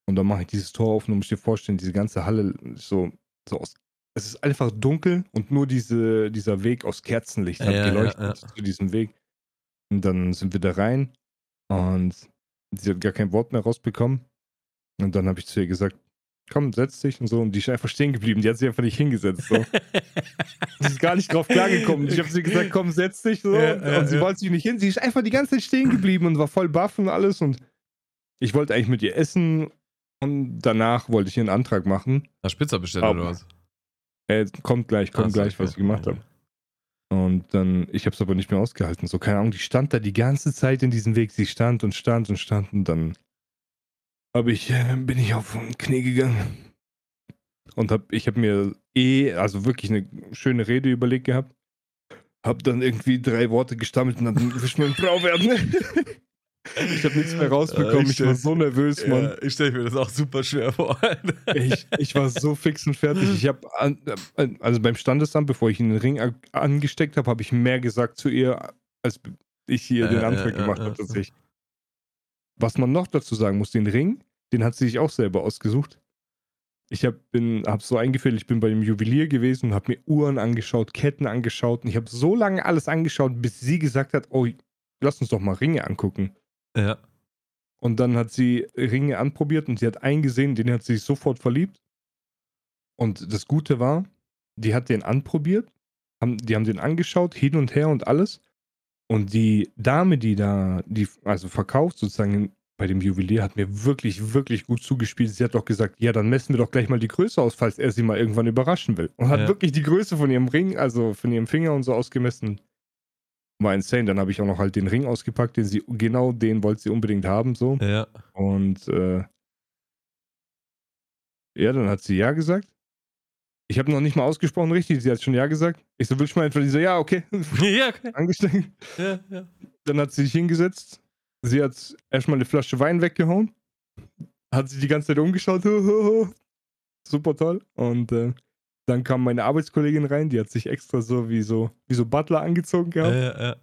Und dann mache ich dieses Tor auf und du musst dir vorstellen, diese ganze Halle ist so, so aus. Es ist einfach dunkel und nur diese, dieser Weg aus Kerzenlicht hat ja, geleuchtet ja, ja. zu diesem Weg. Und dann sind wir da rein und sie hat gar kein Wort mehr rausbekommen. Und dann habe ich zu ihr gesagt, komm, setz dich und so. Und die ist einfach stehen geblieben. Die hat sich einfach nicht hingesetzt. So. sie ist gar nicht drauf klargekommen. Ich habe sie gesagt, komm, setz dich. So. Ja, ja, und sie ja. wollte sich nicht hin. Sie ist einfach die ganze Zeit stehen geblieben und war voll baff und alles. Und ich wollte eigentlich mit ihr essen. Und danach wollte ich ihr einen Antrag machen. Hast Pizza bestellt oder was? Äh, kommt gleich, kommt Ach, gleich, okay. was ich gemacht habe. Und dann, ich habe es aber nicht mehr ausgehalten. So, keine Ahnung, die stand da die ganze Zeit in diesem Weg. Sie stand und stand und stand und dann habe ich, äh, bin ich auf den Knie gegangen. Und hab, ich habe mir eh, also wirklich eine schöne Rede überlegt gehabt. Hab dann irgendwie drei Worte gestammelt und dann will ich meine Frau werden. Ich habe nichts mehr rausbekommen. Ich, ich war so nervös, Mann. Ja, ich stelle mir das auch super schwer vor. ich, ich war so fix und fertig. Ich habe, also beim Standesamt, bevor ich den Ring angesteckt habe, habe ich mehr gesagt zu ihr, als ich hier ja, den Antrag ja, gemacht habe, tatsächlich. Was man noch dazu sagen muss, den Ring, den hat sie sich auch selber ausgesucht. Ich habe hab so eingefällt, ich bin bei dem Juwelier gewesen und habe mir Uhren angeschaut, Ketten angeschaut und ich habe so lange alles angeschaut, bis sie gesagt hat, oh, lass uns doch mal Ringe angucken. Ja. Und dann hat sie Ringe anprobiert und sie hat einen gesehen, den hat sie sich sofort verliebt. Und das Gute war, die hat den anprobiert, haben, die haben den angeschaut, hin und her und alles. Und die Dame, die da, die also verkauft sozusagen bei dem Juwelier, hat mir wirklich, wirklich gut zugespielt. Sie hat doch gesagt, ja, dann messen wir doch gleich mal die Größe aus, falls er sie mal irgendwann überraschen will. Und hat Ja. wirklich die Größe von ihrem Ring, also von ihrem Finger und so ausgemessen. War insane. Dann habe ich auch noch halt den Ring ausgepackt, den sie, genau den wollte sie unbedingt haben, so. Ja. Und äh, ja, dann hat sie ja gesagt. Ich habe noch nicht mal ausgesprochen richtig, sie hat schon ja gesagt. Ich so, willst du mal einfach, die so, ja, okay, ja, okay. angesteckt. ja, ja. Dann hat sie sich hingesetzt. Sie hat erstmal eine Flasche Wein weggehauen. Hat sich die ganze Zeit umgeschaut. Super toll. Und äh, dann kam meine Arbeitskollegin rein, die hat sich extra so wie so, wie so Butler angezogen gehabt. Ja, ja, ja.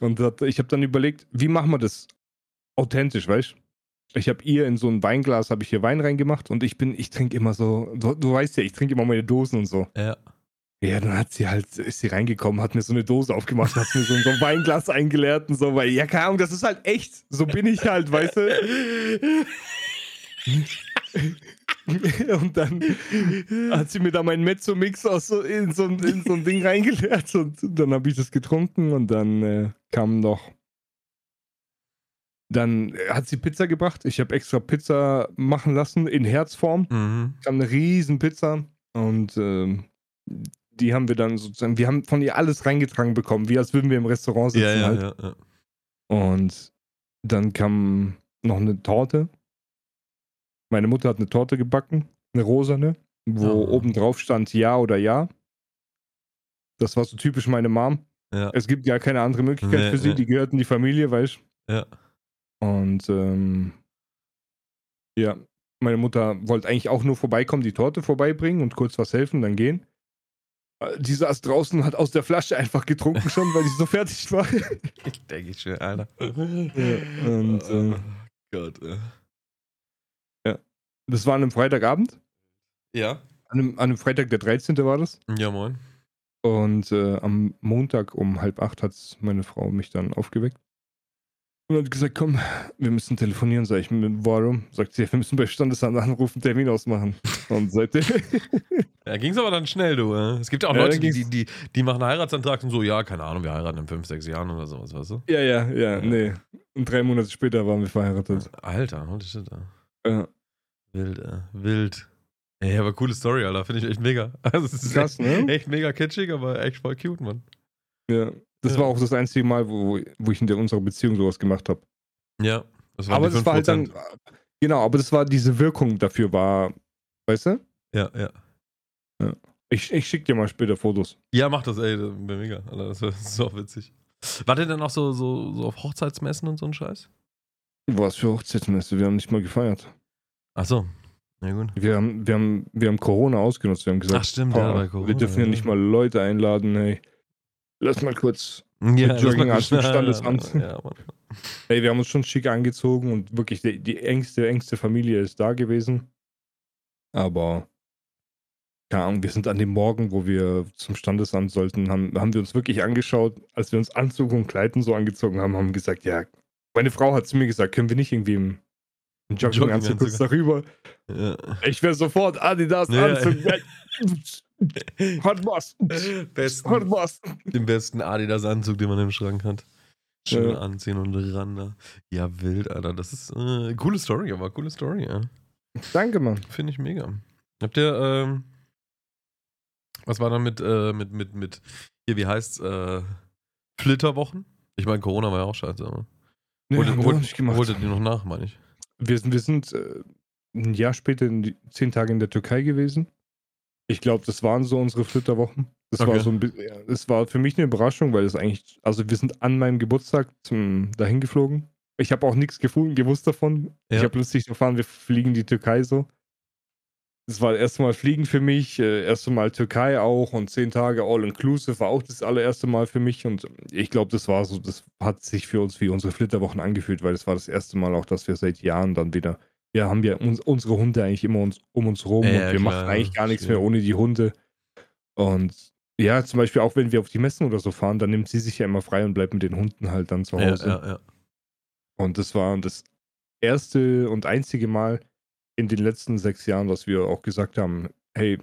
Und hat, ich habe dann überlegt, wie machen wir das authentisch, weißt du? Ich habe ihr in so ein Weinglas, habe ich hier Wein reingemacht und ich bin, ich trinke immer so, du, du weißt ja, ich trinke immer meine Dosen und so. ja. Ja, dann hat sie halt, ist sie reingekommen, hat mir so eine Dose aufgemacht, hat mir so, so ein Weinglas eingeleert und so, weil, ja, keine Ahnung, das ist halt echt. So bin ich halt, weißt du? Und dann hat sie mir da meinen Mezzo-Mix so, in, so, ein- in so ein Ding reingeleert und dann habe ich das getrunken und dann äh, kam noch. Dann hat sie Pizza gebracht. Ich habe extra Pizza machen lassen in Herzform. Mhm. Kam eine riesen Pizza und ähm, die haben wir dann sozusagen, wir haben von ihr alles reingetragen bekommen, wie als würden wir im Restaurant sitzen Ja, ja, halt. ja. Und dann kam noch eine Torte. Meine Mutter hat eine Torte gebacken, eine rosane, wo oben drauf stand Ja oder Ja. Das war so typisch meine Mom. Es gibt ja keine andere Möglichkeit Nee, für sie, nee. die gehört in die Familie, weißt du? Ja. Und ähm, ja, meine Mutter wollte eigentlich auch nur vorbeikommen, die Torte vorbeibringen und kurz was helfen, dann gehen. Äh, Die saß draußen und hat aus der Flasche einfach getrunken schon, weil ich so fertig war. Ich denke ich schon, Alter. und, äh, oh Gott. äh. Das war an einem Freitagabend. Ja. An einem, an einem Freitag, der 13. war das. Ja, moin. Und äh, am Montag um halb acht hat meine Frau mich dann aufgeweckt. Und hat gesagt, komm, wir müssen telefonieren. Sag ich, warum? Sagt sie, wir müssen bei Standesamt anrufen, Termin ausmachen. Und seitdem. Ja, ging's aber dann schnell, du. Äh. Es gibt ja auch Ja, Leute, die, die, die, die machen einen Heiratsantrag und so, ja, keine Ahnung, wir heiraten in fünf, sechs Jahren oder sowas, weißt du? ja, ja, ja, nee. Und drei Monate später waren wir verheiratet. Alter, holy shit. äh. Ja. Wild, äh. Wild. Ey, aber coole Story, Alter. Finde ich echt mega. Also, es ist Krass, echt, ne? echt mega kitschig, aber echt voll cute, Mann. Ja. Das Ja. war auch das einzige Mal, wo, wo ich in unserer Beziehung sowas gemacht habe. Ja. Das waren Aber das war halt dann. 5%. Genau, aber das war diese Wirkung dafür, war. Weißt du? Ja, ja. Ich, ich schick dir mal später Fotos. Ja, mach das, ey. Das wäre mega. Alter, das wäre so witzig. War der denn auch so, so, so auf Hochzeitsmessen und so ein Scheiß? Was für Hochzeitsmesse? Wir haben nicht mal gefeiert. Ach so. Ja, gut. Wir haben, wir haben, wir haben Corona ausgenutzt. Wir haben gesagt, Ach, stimmt, boah, ja, Corona, wir dürfen ja ja. nicht mal Leute einladen, hey. Lass mal kurz. Ja, mal- Standesamt. Ja. Hey, wir haben uns schon schick angezogen und wirklich die, die engste, engste Familie ist da gewesen. Aber, keine Ahnung, wir sind an dem Morgen, wo wir zum Standesamt sollten, haben, haben wir uns wirklich angeschaut, als wir uns Anzug und Kleiden so angezogen haben, haben gesagt, ja, meine Frau hat zu mir gesagt, können wir nicht irgendwie im, im Jogginganzug kurz darüber? Ja. Ich wäre sofort Adidas Ja. Anzug. Was. Hat Besten, was. den besten Adidas-Anzug, den man im Schrank hat. Schön Ja. anziehen und ran da. Ja, wild, Alter. Das ist äh, coole Story, aber coole Story, ja. Danke, Mann. Finde ich mega. Habt ihr, ähm, was war da mit, äh, mit, mit, mit, hier, wie heißt's, äh, Flitterwochen? Ich meine, Corona war ja auch scheiße, aber. Nee, Holte- holte- auch nicht gemacht. Holtet ihr noch nach, meine ich. Wir sind, wir sind äh, ein Jahr später in die, zehn Tage in der Türkei gewesen. Ich glaube, das waren so unsere Flitterwochen. Das war Okay. so ein bisschen, das war für mich eine Überraschung, weil es eigentlich, also wir sind an meinem Geburtstag zum, dahin geflogen. Ich habe auch nichts gefunden, gewusst davon. Ich Ja. habe plötzlich erfahren, wir fliegen die Türkei so. Das war das erste Mal Fliegen für mich, äh, erste Mal Türkei auch und zehn Tage All-Inclusive war auch das allererste Mal für mich und ich glaube, das war so, das hat sich für uns wie unsere Flitterwochen angefühlt, weil das war das erste Mal auch, dass wir seit Jahren dann wieder, ja, haben wir uns, unsere Hunde eigentlich immer uns, um uns rum Ja, und ja, wir klar, machen eigentlich gar nichts mehr ohne die Hunde. Und ja, zum Beispiel auch wenn wir auf die Messen oder so fahren, dann nimmt sie sich ja immer frei und bleibt mit den Hunden halt dann zu Ja, Hause. ja, ja. Und das war das erste und einzige Mal in den letzten sechs Jahren, dass wir auch gesagt haben, hey,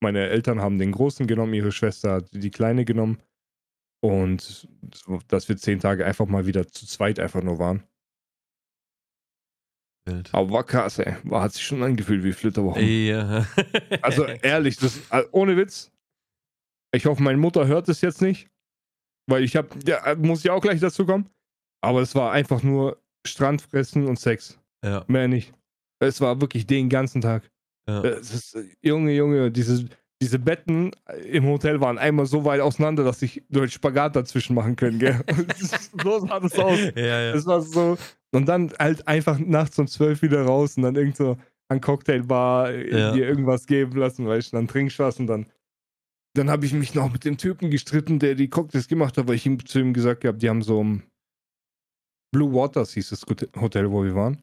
meine Eltern haben den Großen genommen, ihre Schwester hat die Kleine genommen und dass wir zehn Tage einfach mal wieder zu zweit einfach nur waren. Wild. Aber war krass, ey. War, hat sich schon angefühlt wie Flitterwochen. Ja. Also ehrlich, das, äh, ohne Witz. Ich hoffe, meine Mutter hört es jetzt nicht. Weil ich habe, ja, muss ich auch gleich dazu kommen. Aber es war einfach nur Strandfressen und Sex. ja. Mehr nicht. Es war wirklich den ganzen Tag. ja. Ist, äh, Junge, Junge, diese, diese Betten im Hotel waren einmal so weit auseinander, dass ich durch Spagat dazwischen machen können, gell? so sah das aus. ja, ja. Es war so. Und dann halt einfach nachts um zwölf wieder raus und dann irgend so an Cocktailbar äh, Ja. dir irgendwas geben lassen, weißt du, dann trinkst was und dann. Dann habe ich mich noch mit dem Typen gestritten, der die Cocktails gemacht hat, weil ich ihm zu ihm gesagt habe, die haben so ein Blue Waters hieß das Hotel, wo wir waren.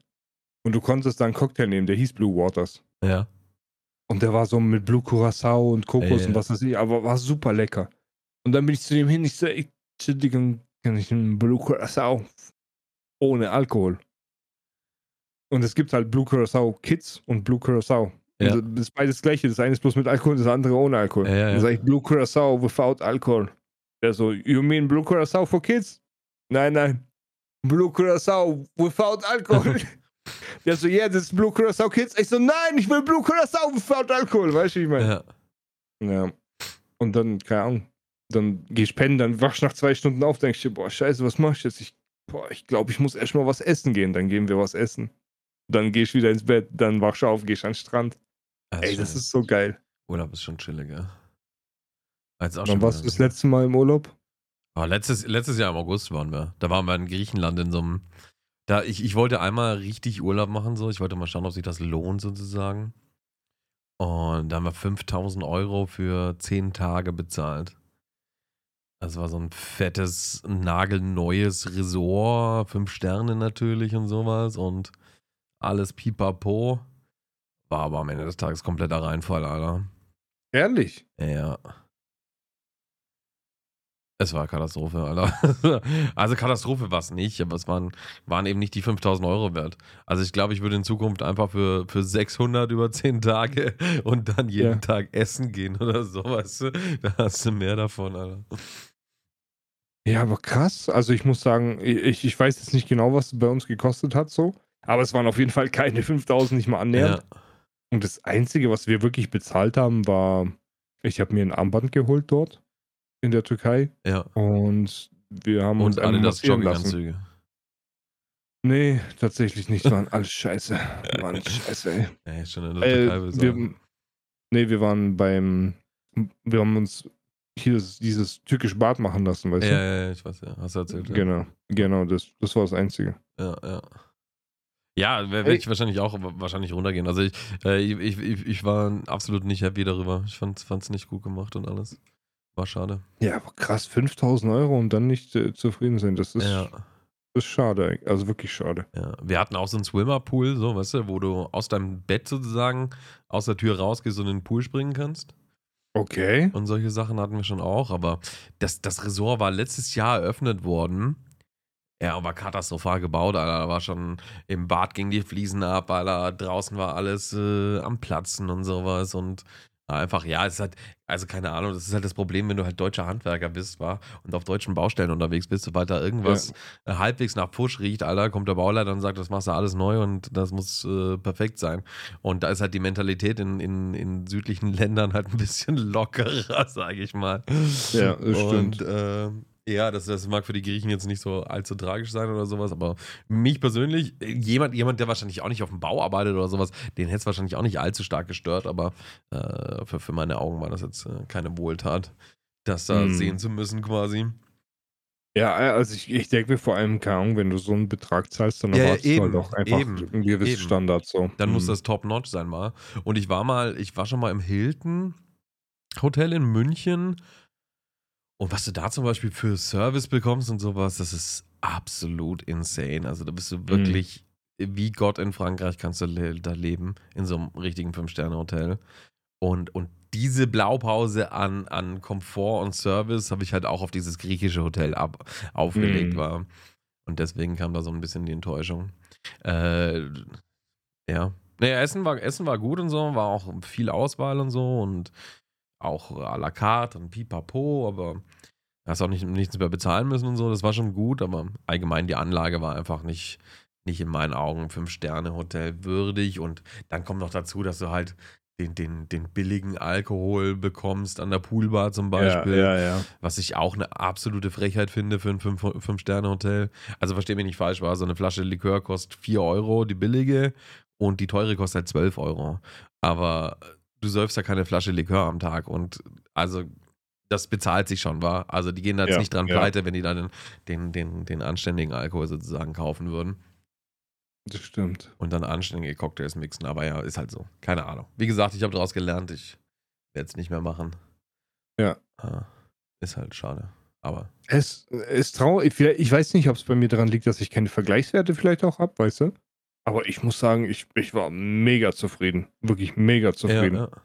Und du konntest da einen Cocktail nehmen, der hieß Blue Waters. ja. Und der war so mit Blue Curacao und Kokos Ja, und was weiß ich, aber war super lecker. Und dann bin ich zu dem hin, ich so, ey, Entschuldigung, kann ich einen Blue Curacao ohne Alkohol? Und es gibt halt Blue Curacao Kids und Blue Curacao. Ja. Und das ist beides das gleiche. Das eine ist bloß mit Alkohol, das andere ohne Alkohol. Ja, ja, Dann ja. sag ich Blue Curacao without Alcohol. Der so, you mean Blue Curacao for kids? Nein, nein. Blue Curacao without Alcohol. Der so, yeah, das ist Blue Curacao Kids. Ich so, nein, ich will Blue Curacao without Alcohol. Weißt du, wie ich meine? ja. Ja. Und dann, keine Ahnung, dann geh ich pennen, dann wachst du nach zwei Stunden auf, denkst dir, boah, scheiße, was mach ich jetzt? Ich, boah, ich glaube, ich muss erst mal was essen gehen. Dann gehen wir was essen. Dann geh ich wieder ins Bett, dann wachst du auf, gehst an den Strand. Ey, das ist so geil. Urlaub ist schon chillig, ja. Jetzt auch Wann schon warst du das letzte Mal im Urlaub? Aber letztes, letztes Jahr im August waren wir. Da waren wir in Griechenland in so einem. Da, ich, ich wollte einmal richtig Urlaub machen, so. Ich wollte mal schauen, ob sich das lohnt, sozusagen. Und da haben wir 5000 Euro für 10 Tage bezahlt. Das war so ein fettes, nagelneues Resort. Fünf Sterne natürlich und sowas. Und alles pipapo. War aber am Ende des Tages kompletter Reinfall, Alter. Ehrlich? Ja. Es war Katastrophe, Alter. Also Katastrophe war es nicht, aber es waren, waren eben nicht die 5000 Euro wert. Also ich glaube, ich würde in Zukunft einfach für, für 600 über 10 Tage und dann jeden Ja. Tag essen gehen oder so, weißt du? Da hast du mehr davon, Alter. Ja, aber krass. Also ich muss sagen, ich, ich weiß jetzt nicht genau, was es bei uns gekostet hat, so. Aber es waren auf jeden Fall keine 5000, nicht mal annähernd. Ja, Und das Einzige, was wir wirklich bezahlt haben, war, ich habe mir ein Armband geholt dort in der Türkei ja. und wir haben uns Und alle das massieren lassen. Jogginganzüge. Nee, tatsächlich nicht. Waren alles scheiße. Waren scheiße, ey. Ey, schon in der Türkei Äh, du wir, nee, wir waren beim, wir haben uns hier dieses türkische Bad machen lassen, weißt ja, du? ja, ja, ich weiß ja. Hast du erzählt. Ja, Genau, genau, das, das war das Einzige. ja. ja. Ja, werde ich wahrscheinlich auch wahrscheinlich runtergehen. Also ich, äh, ich, ich, ich war absolut nicht happy darüber. Ich fand es nicht gut gemacht und alles. War schade. Ja, aber krass, 5000 Euro und dann nicht äh, zufrieden sein, das ist, Ja, das ist schade, also wirklich schade. ja. Wir hatten auch so einen Swimmerpool, so, weißt du, wo du aus deinem Bett sozusagen aus der Tür rausgehst und in den Pool springen kannst. Okay. Und solche Sachen hatten wir schon auch. Aber das, das Resort war letztes Jahr eröffnet worden. Ja, war katastrophal gebaut, Alter. Da war schon im Bad ging die Fliesen ab, Alter. Draußen war alles äh, am Platzen und sowas. Und einfach, ja, es ist halt, also keine Ahnung, das ist halt das Problem, wenn du halt deutscher Handwerker bist, war und auf deutschen Baustellen unterwegs bist, sobald da irgendwas äh, halbwegs nach Push riecht, Alter, kommt der Bauleiter und sagt, das machst du alles neu und das muss äh, perfekt sein. Und da ist halt die Mentalität in, in, in südlichen Ländern halt ein bisschen lockerer, sage ich mal. Ja, das und, stimmt. Äh, ja, das, das mag für die Griechen jetzt nicht so allzu tragisch sein oder sowas, aber mich persönlich, jemand, jemand, der wahrscheinlich auch nicht auf dem Bau arbeitet oder sowas, den hätte es wahrscheinlich auch nicht allzu stark gestört, aber äh, für, für meine Augen war das jetzt äh, keine Wohltat, das da Hm. sehen zu müssen quasi. Ja, also ich, ich denke mir vor allem, keine Ahnung, wenn du so einen Betrag zahlst, dann Ja, ja, erwartest du halt auch einfach eben, einen gewissen eben. Standard so. Dann muss Mhm. das top-notch sein mal. Und ich war mal, ich war schon mal im Hilton Hotel in München. Und was du da zum Beispiel für Service bekommst und sowas, das ist absolut insane. Also da bist du wirklich wie Gott in Frankreich kannst du le da leben, in so einem richtigen Fünf-Sterne-Hotel. Und, und diese Blaupause an, an Komfort und Service habe ich halt auch auf dieses griechische Hotel ab, aufgelegt. Mhm. War. Und deswegen kam da so ein bisschen die Enttäuschung. Äh, ja. Naja, Essen war, Essen war gut und so, war auch viel Auswahl und so und auch à la carte und pipapo, aber hast auch nicht, nichts mehr bezahlen müssen und so, das war schon gut, aber allgemein die Anlage war einfach nicht, nicht in meinen Augen Fünf-Sterne-Hotel würdig und dann kommt noch dazu, dass du halt den, den, den billigen Alkohol bekommst an der Poolbar zum Beispiel. Ja, ja, ja. Was ich auch eine absolute Frechheit finde für ein Fünf-Sterne-Hotel. Also verstehe mich nicht falsch, war so eine Flasche Likör kostet 4 Euro, die billige, und die teure kostet halt 12 Euro. Aber du säufst ja keine Flasche Likör am Tag und also das bezahlt sich schon, war. Also die gehen da jetzt Ja, nicht dran ja. pleite, wenn die dann den, den, den, den anständigen Alkohol sozusagen kaufen würden Das stimmt. und dann anständige Cocktails mixen. Aber ja, ist halt so. Keine Ahnung. Wie gesagt, ich habe daraus gelernt. Ich werde es nicht mehr machen. Ja. Ah, Ist halt schade. Aber Es ist traurig. Ich weiß nicht, ob es bei mir daran liegt, dass ich keine Vergleichswerte vielleicht auch habe, weißt du? Aber ich muss sagen, ich, ich war mega zufrieden. Wirklich mega zufrieden. Ja, ja.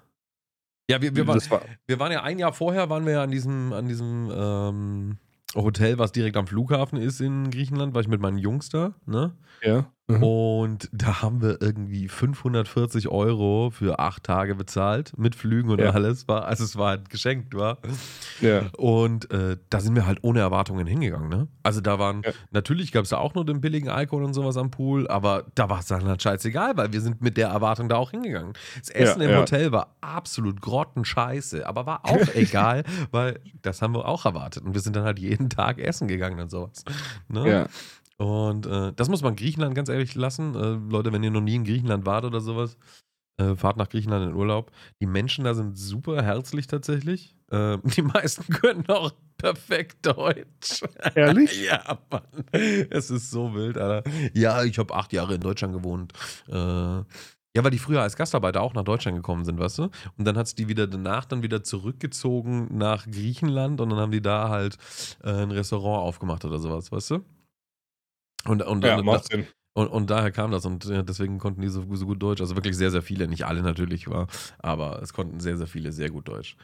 ja wir, wir, waren, war, wir waren ja ein Jahr vorher, waren wir ja an diesem, an diesem ähm, Hotel, was direkt am Flughafen ist in Griechenland, war ich mit meinen Jungs da, ne? ja. Mhm. Und da haben wir irgendwie 540 Euro für acht Tage bezahlt, mit Flügen und Ja. alles. War, also es war halt geschenkt, war. ja. Und äh, da sind wir halt ohne Erwartungen hingegangen, ne? Also da waren, Ja. natürlich gab es da auch nur den billigen Alkohol und sowas am Pool, aber da war es dann halt scheißegal, weil wir sind mit der Erwartung da auch hingegangen. Das Essen im. Hotel war absolut grottenscheiße, aber war auch egal, weil das haben wir auch erwartet. Und wir sind dann halt jeden Tag essen gegangen und sowas. Ne? ja. Und äh, das muss man Griechenland ganz ehrlich lassen. Äh, Leute, wenn ihr noch nie in Griechenland wart oder sowas, äh, fahrt nach Griechenland in Urlaub. Die Menschen da sind super herzlich tatsächlich. Äh, die meisten können auch perfekt Deutsch. Ehrlich? ja, Mann. Es ist so wild, Alter. Ja, ich habe acht Jahre in Deutschland gewohnt. Äh, ja, weil die früher als Gastarbeiter auch nach Deutschland gekommen sind, weißt du? Und dann hat es die wieder danach dann wieder zurückgezogen nach Griechenland und dann haben die da halt äh, ein Restaurant aufgemacht oder sowas, weißt du? Und, und, Ja, und, Sinn. und, und daher kam das und äh, deswegen konnten die so, so gut Deutsch. Also wirklich sehr, sehr viele, nicht alle natürlich war, aber es konnten sehr, sehr viele sehr gut Deutsch.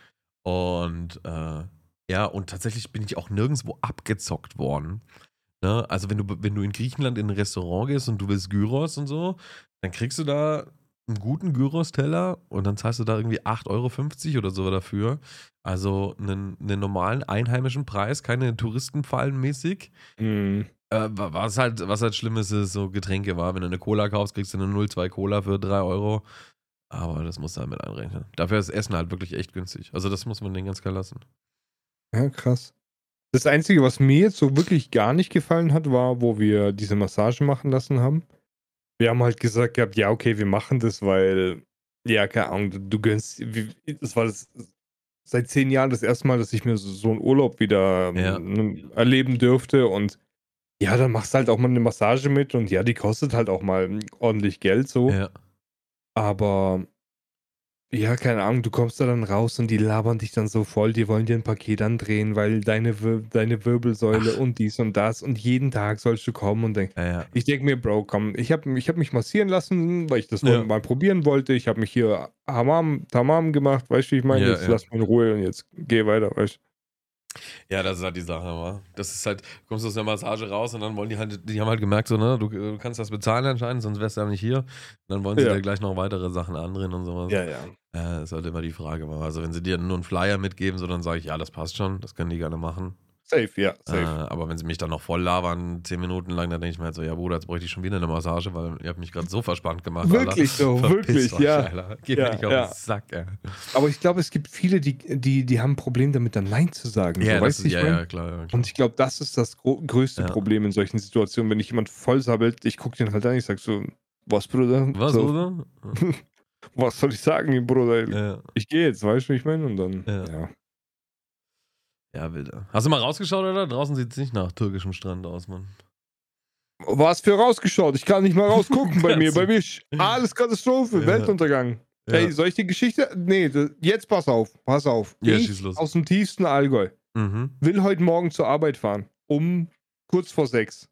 Und äh, ja, und tatsächlich bin ich auch nirgendwo abgezockt worden. Ne? Also wenn du, wenn du in Griechenland in ein Restaurant gehst und du willst Gyros und so, dann kriegst du da einen guten Gyros-Teller und dann zahlst du da irgendwie 8,50 Euro oder so dafür. Also einen, einen normalen einheimischen Preis, keine Touristenfallen mäßig. Mhm. Äh, wa- was halt, was halt schlimm ist, ist so Getränke war. Wenn du eine Cola kaufst, kriegst du eine 0,2 Cola für 3 Euro. Aber das musst du halt mit einrechnen. Dafür ist Essen halt wirklich echt günstig. Also das muss man denen ganz klar lassen. Ja, krass. Das Einzige, was mir jetzt so wirklich gar nicht gefallen hat, war, wo wir diese Massage machen lassen haben. Wir haben halt gesagt gehabt, ja, okay, wir machen das, weil, ja, keine Ahnung, du, du gönnst, wie- das war das, seit zehn Jahren das erste Mal, dass ich mir so, so einen Urlaub wieder Ja. ähm, erleben dürfte und ja, dann machst du halt auch mal eine Massage mit und ja, die kostet halt auch mal ordentlich Geld so. Ja. Aber ja, keine Ahnung, du kommst da dann raus und die labern dich dann so voll, die wollen dir ein Paket andrehen, weil deine, Wir deine Wirbelsäule Ach. und dies und das und jeden Tag sollst du kommen und denk, Ja, ja. ich denke mir, Bro, komm, ich habe ich hab mich massieren lassen, weil ich das Ja. mal probieren wollte. Ich habe mich hier Hamam, Tamam gemacht, weißt du, wie ich meine? Jetzt lass mich in Ruhe und jetzt geh weiter, weißt du. Ja, das ist halt die Sache, wa? Das ist halt, du kommst aus der Massage raus und dann wollen die halt, die haben halt gemerkt, so, ne, du, du kannst das bezahlen anscheinend, sonst wärst du ja nicht hier. Und dann wollen sie Ja. dir gleich noch weitere Sachen andrehen und sowas. ja. Ja, das ist halt immer die Frage. wa? Also, wenn sie dir nur einen Flyer mitgeben, so, dann sage ich, ja, das passt schon, das können die gerne machen. Safe, ja, safe. Äh, aber wenn sie mich dann noch voll labern, zehn Minuten lang, dann denke ich mir halt so, ja Bruder, jetzt bräuchte ich schon wieder eine Massage, weil ihr habt mich gerade so verspannt gemacht. Wirklich so, Verpisst wirklich, euch, ja. Alter. Geht Ja, mir nicht auf ja. den Sack, ey. Aber ich glaube, es gibt viele, die, die, die haben ein Problem damit, dann Nein zu sagen. Ja, so, weißt du, ist, ich ja, ja, klar, ja, klar. Und ich glaube, das ist das größte. Problem in solchen Situationen, wenn dich jemand vollsabbelt, ich gucke den halt an, ich sag so, was, Bruder? Was, so, oder? was soll ich sagen, Bruder? Ich gehe jetzt, weißt du, wie ich meine? Und dann, Ja. Ja. Wilder. Hast du mal rausgeschaut, oder? Draußen sieht es nicht nach türkischem Strand aus, Mann. Was für rausgeschaut? Ich kann nicht mal rausgucken bei mir. Du- Bei mir alles Katastrophe, Ja. Weltuntergang. Ja. Ey, soll ich die Geschichte? Nee, das- jetzt pass auf, pass auf. Ja, ich schieß los. aus dem tiefsten Allgäu Mhm. will heute Morgen zur Arbeit fahren. Um kurz vor sechs.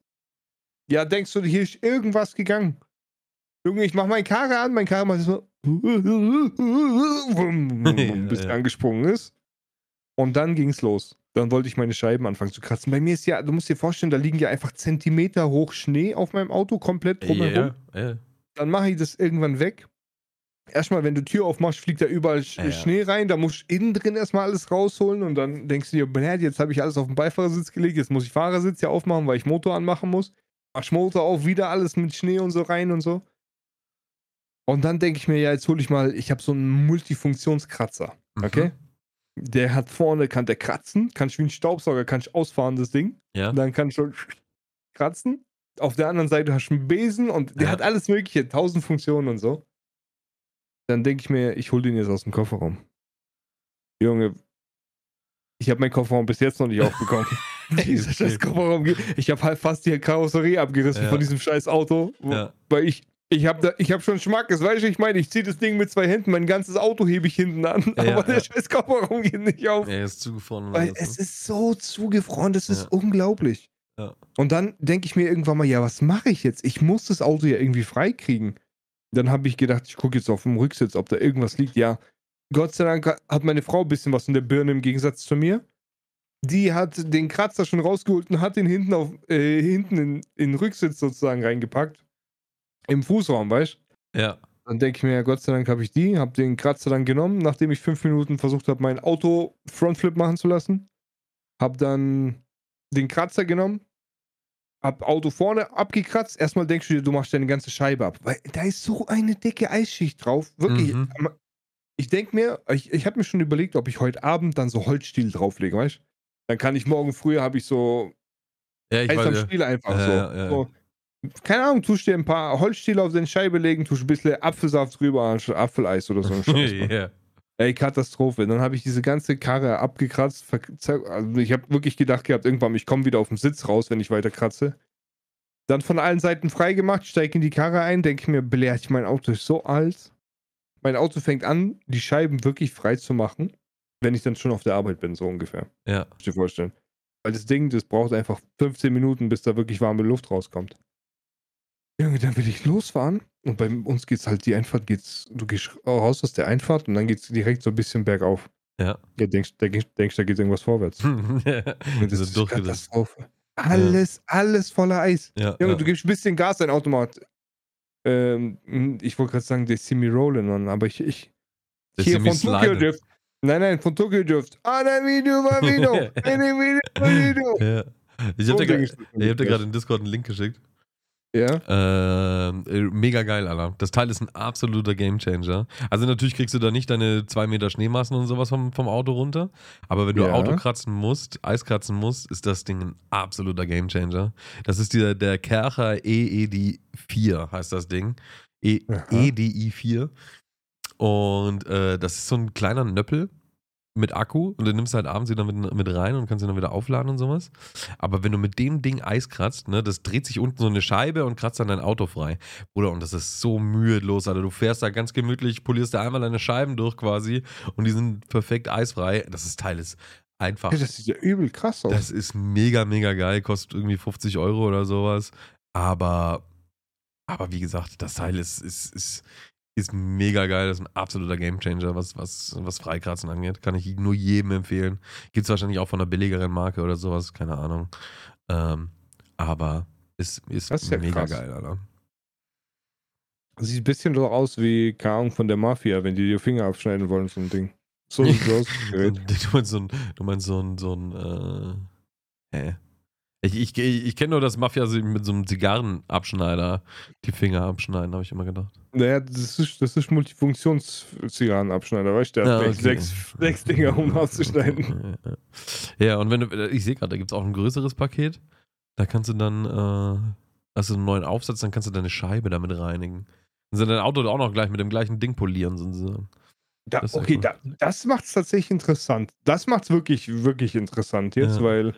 Ja, denkst du, hier ist irgendwas gegangen? Junge, ich mach meinen Karre an, mein Karre macht so. bis ja. angesprungen ist. Und dann ging's los. dann wollte ich meine Scheiben anfangen zu kratzen. Bei mir ist ja, du musst dir vorstellen, da liegen ja einfach Zentimeter hoch Schnee auf meinem Auto, komplett drumherum. Ja, ja. Dann mache ich das irgendwann weg. Erstmal, wenn du Tür aufmachst, fliegt da überall ja. Schnee rein. Da musst du innen drin erstmal alles rausholen und dann denkst du dir, "Bäh, jetzt habe ich alles auf den Beifahrersitz gelegt, jetzt muss ich Fahrersitz ja aufmachen, weil ich Motor anmachen muss. Mach Motor auf, wieder alles mit Schnee und so rein und so. Und dann denke ich mir, ja, jetzt hole ich mal, ich habe so einen Multifunktionskratzer. Mhm. Der hat vorne, kann der kratzen, kann ich wie ein Staubsauger, kann ich ausfahren, das Ding. Ja. Und dann kann ich so kratzen. Auf der anderen Seite hast du einen Besen und der Ja. hat alles Mögliche, tausend Funktionen und so. Dann denke ich mir, ich hole den jetzt aus dem Kofferraum. Junge, ich habe meinen Kofferraum bis jetzt noch nicht aufbekommen. Dieser scheiß Kofferraum. Ich habe halt fast die Karosserie abgerissen Ja. von diesem scheiß Auto. Weil ich, ich habe habe schon Schmackes, weißt du, ich meine, ich ziehe das Ding mit zwei Händen, mein ganzes Auto hebe ich hinten an, Ja, aber der ja. scheiß Kofferraum geht nicht auf. Er ist zugefroren. Weil es ne? ist so zugefroren, das ist Ja. unglaublich. Ja. Und dann denke ich mir irgendwann mal, ja, was mache ich jetzt? Ich muss das Auto ja irgendwie freikriegen. Dann habe ich gedacht, ich gucke jetzt auf dem Rücksitz, ob da irgendwas liegt. Ja, Gott sei Dank hat meine Frau ein bisschen was in der Birne im Gegensatz zu mir. Die hat den Kratzer schon rausgeholt und hat den hinten, auf, äh, hinten in, in den Rücksitz sozusagen reingepackt. Im Fußraum, weißt du? Ja. Dann denke ich mir, ja, Gott sei Dank habe ich die, habe den Kratzer dann genommen, nachdem ich fünf Minuten versucht habe, mein Auto Frontflip machen zu lassen. Habe dann den Kratzer genommen, hab Auto vorne abgekratzt. Erstmal denkst du dir, du machst deine ganze Scheibe ab, weil da ist so eine dicke Eisschicht drauf. Wirklich. Mhm. Ich denke mir, ich, ich habe mir schon überlegt, ob ich heute Abend dann so Holzstiel drauflege, weißt du? Dann kann ich morgen früh, habe ich so Ja, ich Eis am weiß, ja. Stiel einfach Ja, so. ja, ja. so. Keine Ahnung, tust dir ein paar Holzstiele auf deine Scheibe legen, tust ein bisschen Apfelsaft drüber, Apfeleis oder so. ein Scheiß. Ey, Katastrophe. Dann habe ich diese ganze Karre abgekratzt. Also ich habe wirklich gedacht gehabt, irgendwann, ich komme wieder auf den Sitz raus, wenn ich weiter kratze. Dann von allen Seiten freigemacht, steige in die Karre ein, denke mir, belehrt ich mein Auto ist so alt. Mein Auto fängt an, die Scheiben wirklich frei zu machen, wenn ich dann schon auf der Arbeit bin, so ungefähr. Ja. Muss dir vorstellen. Weil das Ding, das braucht einfach 15 Minuten, bis da wirklich warme Luft rauskommt. Junge, dann will ich losfahren und bei uns geht's halt, die Einfahrt geht's, du gehst raus aus der Einfahrt und dann geht's direkt so ein bisschen bergauf. Ja. Ja, denkst, da denkst, da geht irgendwas vorwärts. Und das Diese ist. Katastrophe. Alles, alles voller Eis. Ja, Junge, ja. du gibst ein bisschen Gas, dein Automat. Ähm, ich wollte gerade sagen, der Simi Rollen, Mann, aber ich, ich Der hier von Tokyo. Drift. Nein, nein, von Tokyo Drift. Ana Video, ma Video. Eine Video, ma Video. Ja. Ich habe dir hab dir gerade in Discord einen Link geschickt. Ja, Ähm, äh, mega geil, Alter. Das Teil ist ein absoluter Gamechanger. Also natürlich kriegst du da nicht deine zwei Meter Schneemassen und sowas vom, vom Auto runter. Aber wenn du Ja. Auto kratzen musst, Eis kratzen musst, ist das Ding ein absoluter Gamechanger. Das ist dieser, der Kercher EED4 heißt das Ding. E Aha. EDI4. Und äh, das ist so ein kleiner Nöppel mit Akku und den nimmst du halt abends wieder mit, mit rein und kannst ihn dann wieder aufladen und sowas. Aber wenn du mit dem Ding Eis kratzt, ne, das dreht sich unten so eine Scheibe und kratzt dann dein Auto frei. Bruder, und das ist so mühelos, Alter. Du fährst da ganz gemütlich, polierst da einmal deine Scheiben durch quasi und die sind perfekt eisfrei. Das ist Teil ist einfach. Das sieht ja übel krass aus. Das ist mega, mega geil, kostet irgendwie 50 Euro oder sowas. Aber, aber wie gesagt, das Teil ist, ist, ist, ist mega geil. Das ist ein absoluter Gamechanger, was, was, was Freikratzen angeht. Kann ich nur jedem empfehlen. Gibt es wahrscheinlich auch von einer billigeren Marke oder sowas, keine Ahnung. Ähm, aber ist, ist, ist ja mega krass. geil, Alter. Sieht ein bisschen so aus wie, keine Ahnung, von der Mafia, wenn die die Finger abschneiden wollen, so ein Ding. So sieht es aus. das Gerät. Du meinst so ein, du meinst so ein, so ein äh, hä? Ich, ich, ich kenne nur, dass Mafia mit so einem Zigarrenabschneider die Finger abschneiden, habe ich immer gedacht. Naja, das ist, das ist Multifunktions-Zigarrenabschneider, weißt du? Der hat Ja, echt okay. sechs, sechs Dinger, um auszuschneiden. Ja, und wenn du, ich sehe gerade, da gibt es auch ein größeres Paket. Da kannst du dann, äh, hast du einen neuen Aufsatz, dann kannst du deine Scheibe damit reinigen. Dann sind dein Auto auch noch gleich mit dem gleichen Ding polieren, sozusagen. Da, Das okay, da, das macht es tatsächlich interessant. Das macht es wirklich, wirklich interessant jetzt, Ja. weil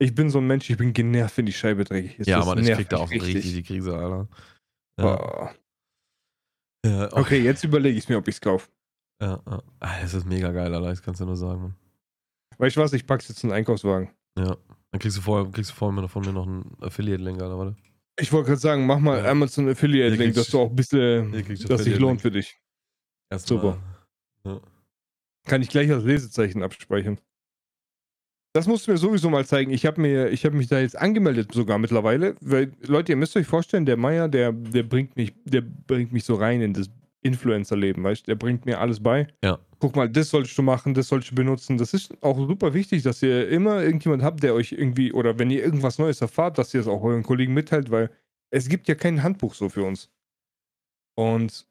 ich bin so ein Mensch, ich bin genervt, wenn die Scheibe dreckig ist. ja, Das Mann, ich krieg da auch richtig die Krise, Alter. Ja, ja, auch- Okay, jetzt überlege ich mir, ob ich es kaufe. ja, ja. Ah, Das ist mega geil, Alter, das kannst du nur sagen, Mann. Weißt du was, ich pack's jetzt in den Einkaufswagen. Ja. Dann kriegst du vorher, kriegst du vorher von mir noch einen Affiliate-Link, Alter, warte. Ich wollte gerade sagen, mach mal Ja. Amazon Affiliate Hier Link, dass du auch ein bisschen, dass sich Affiliate-Link. lohnt für dich. Erstmal- Super. Ja. Kann ich gleich als Lesezeichen abspeichern. Das musst du mir sowieso mal zeigen. Ich habe mir, ich habe mich da jetzt angemeldet sogar mittlerweile, weil Leute, ihr müsst euch vorstellen, der Meier, der, der bringt mich, der bringt mich so rein in das Influencer-Leben, weißt? Der bringt mir alles bei. Ja. Guck mal, das solltest du machen, das solltest du benutzen. Das ist auch super wichtig, dass ihr immer irgendjemand habt, der euch irgendwie oder wenn ihr irgendwas Neues erfahrt, dass ihr es auch euren Kollegen mitteilt, weil es gibt ja kein Handbuch so für uns. Und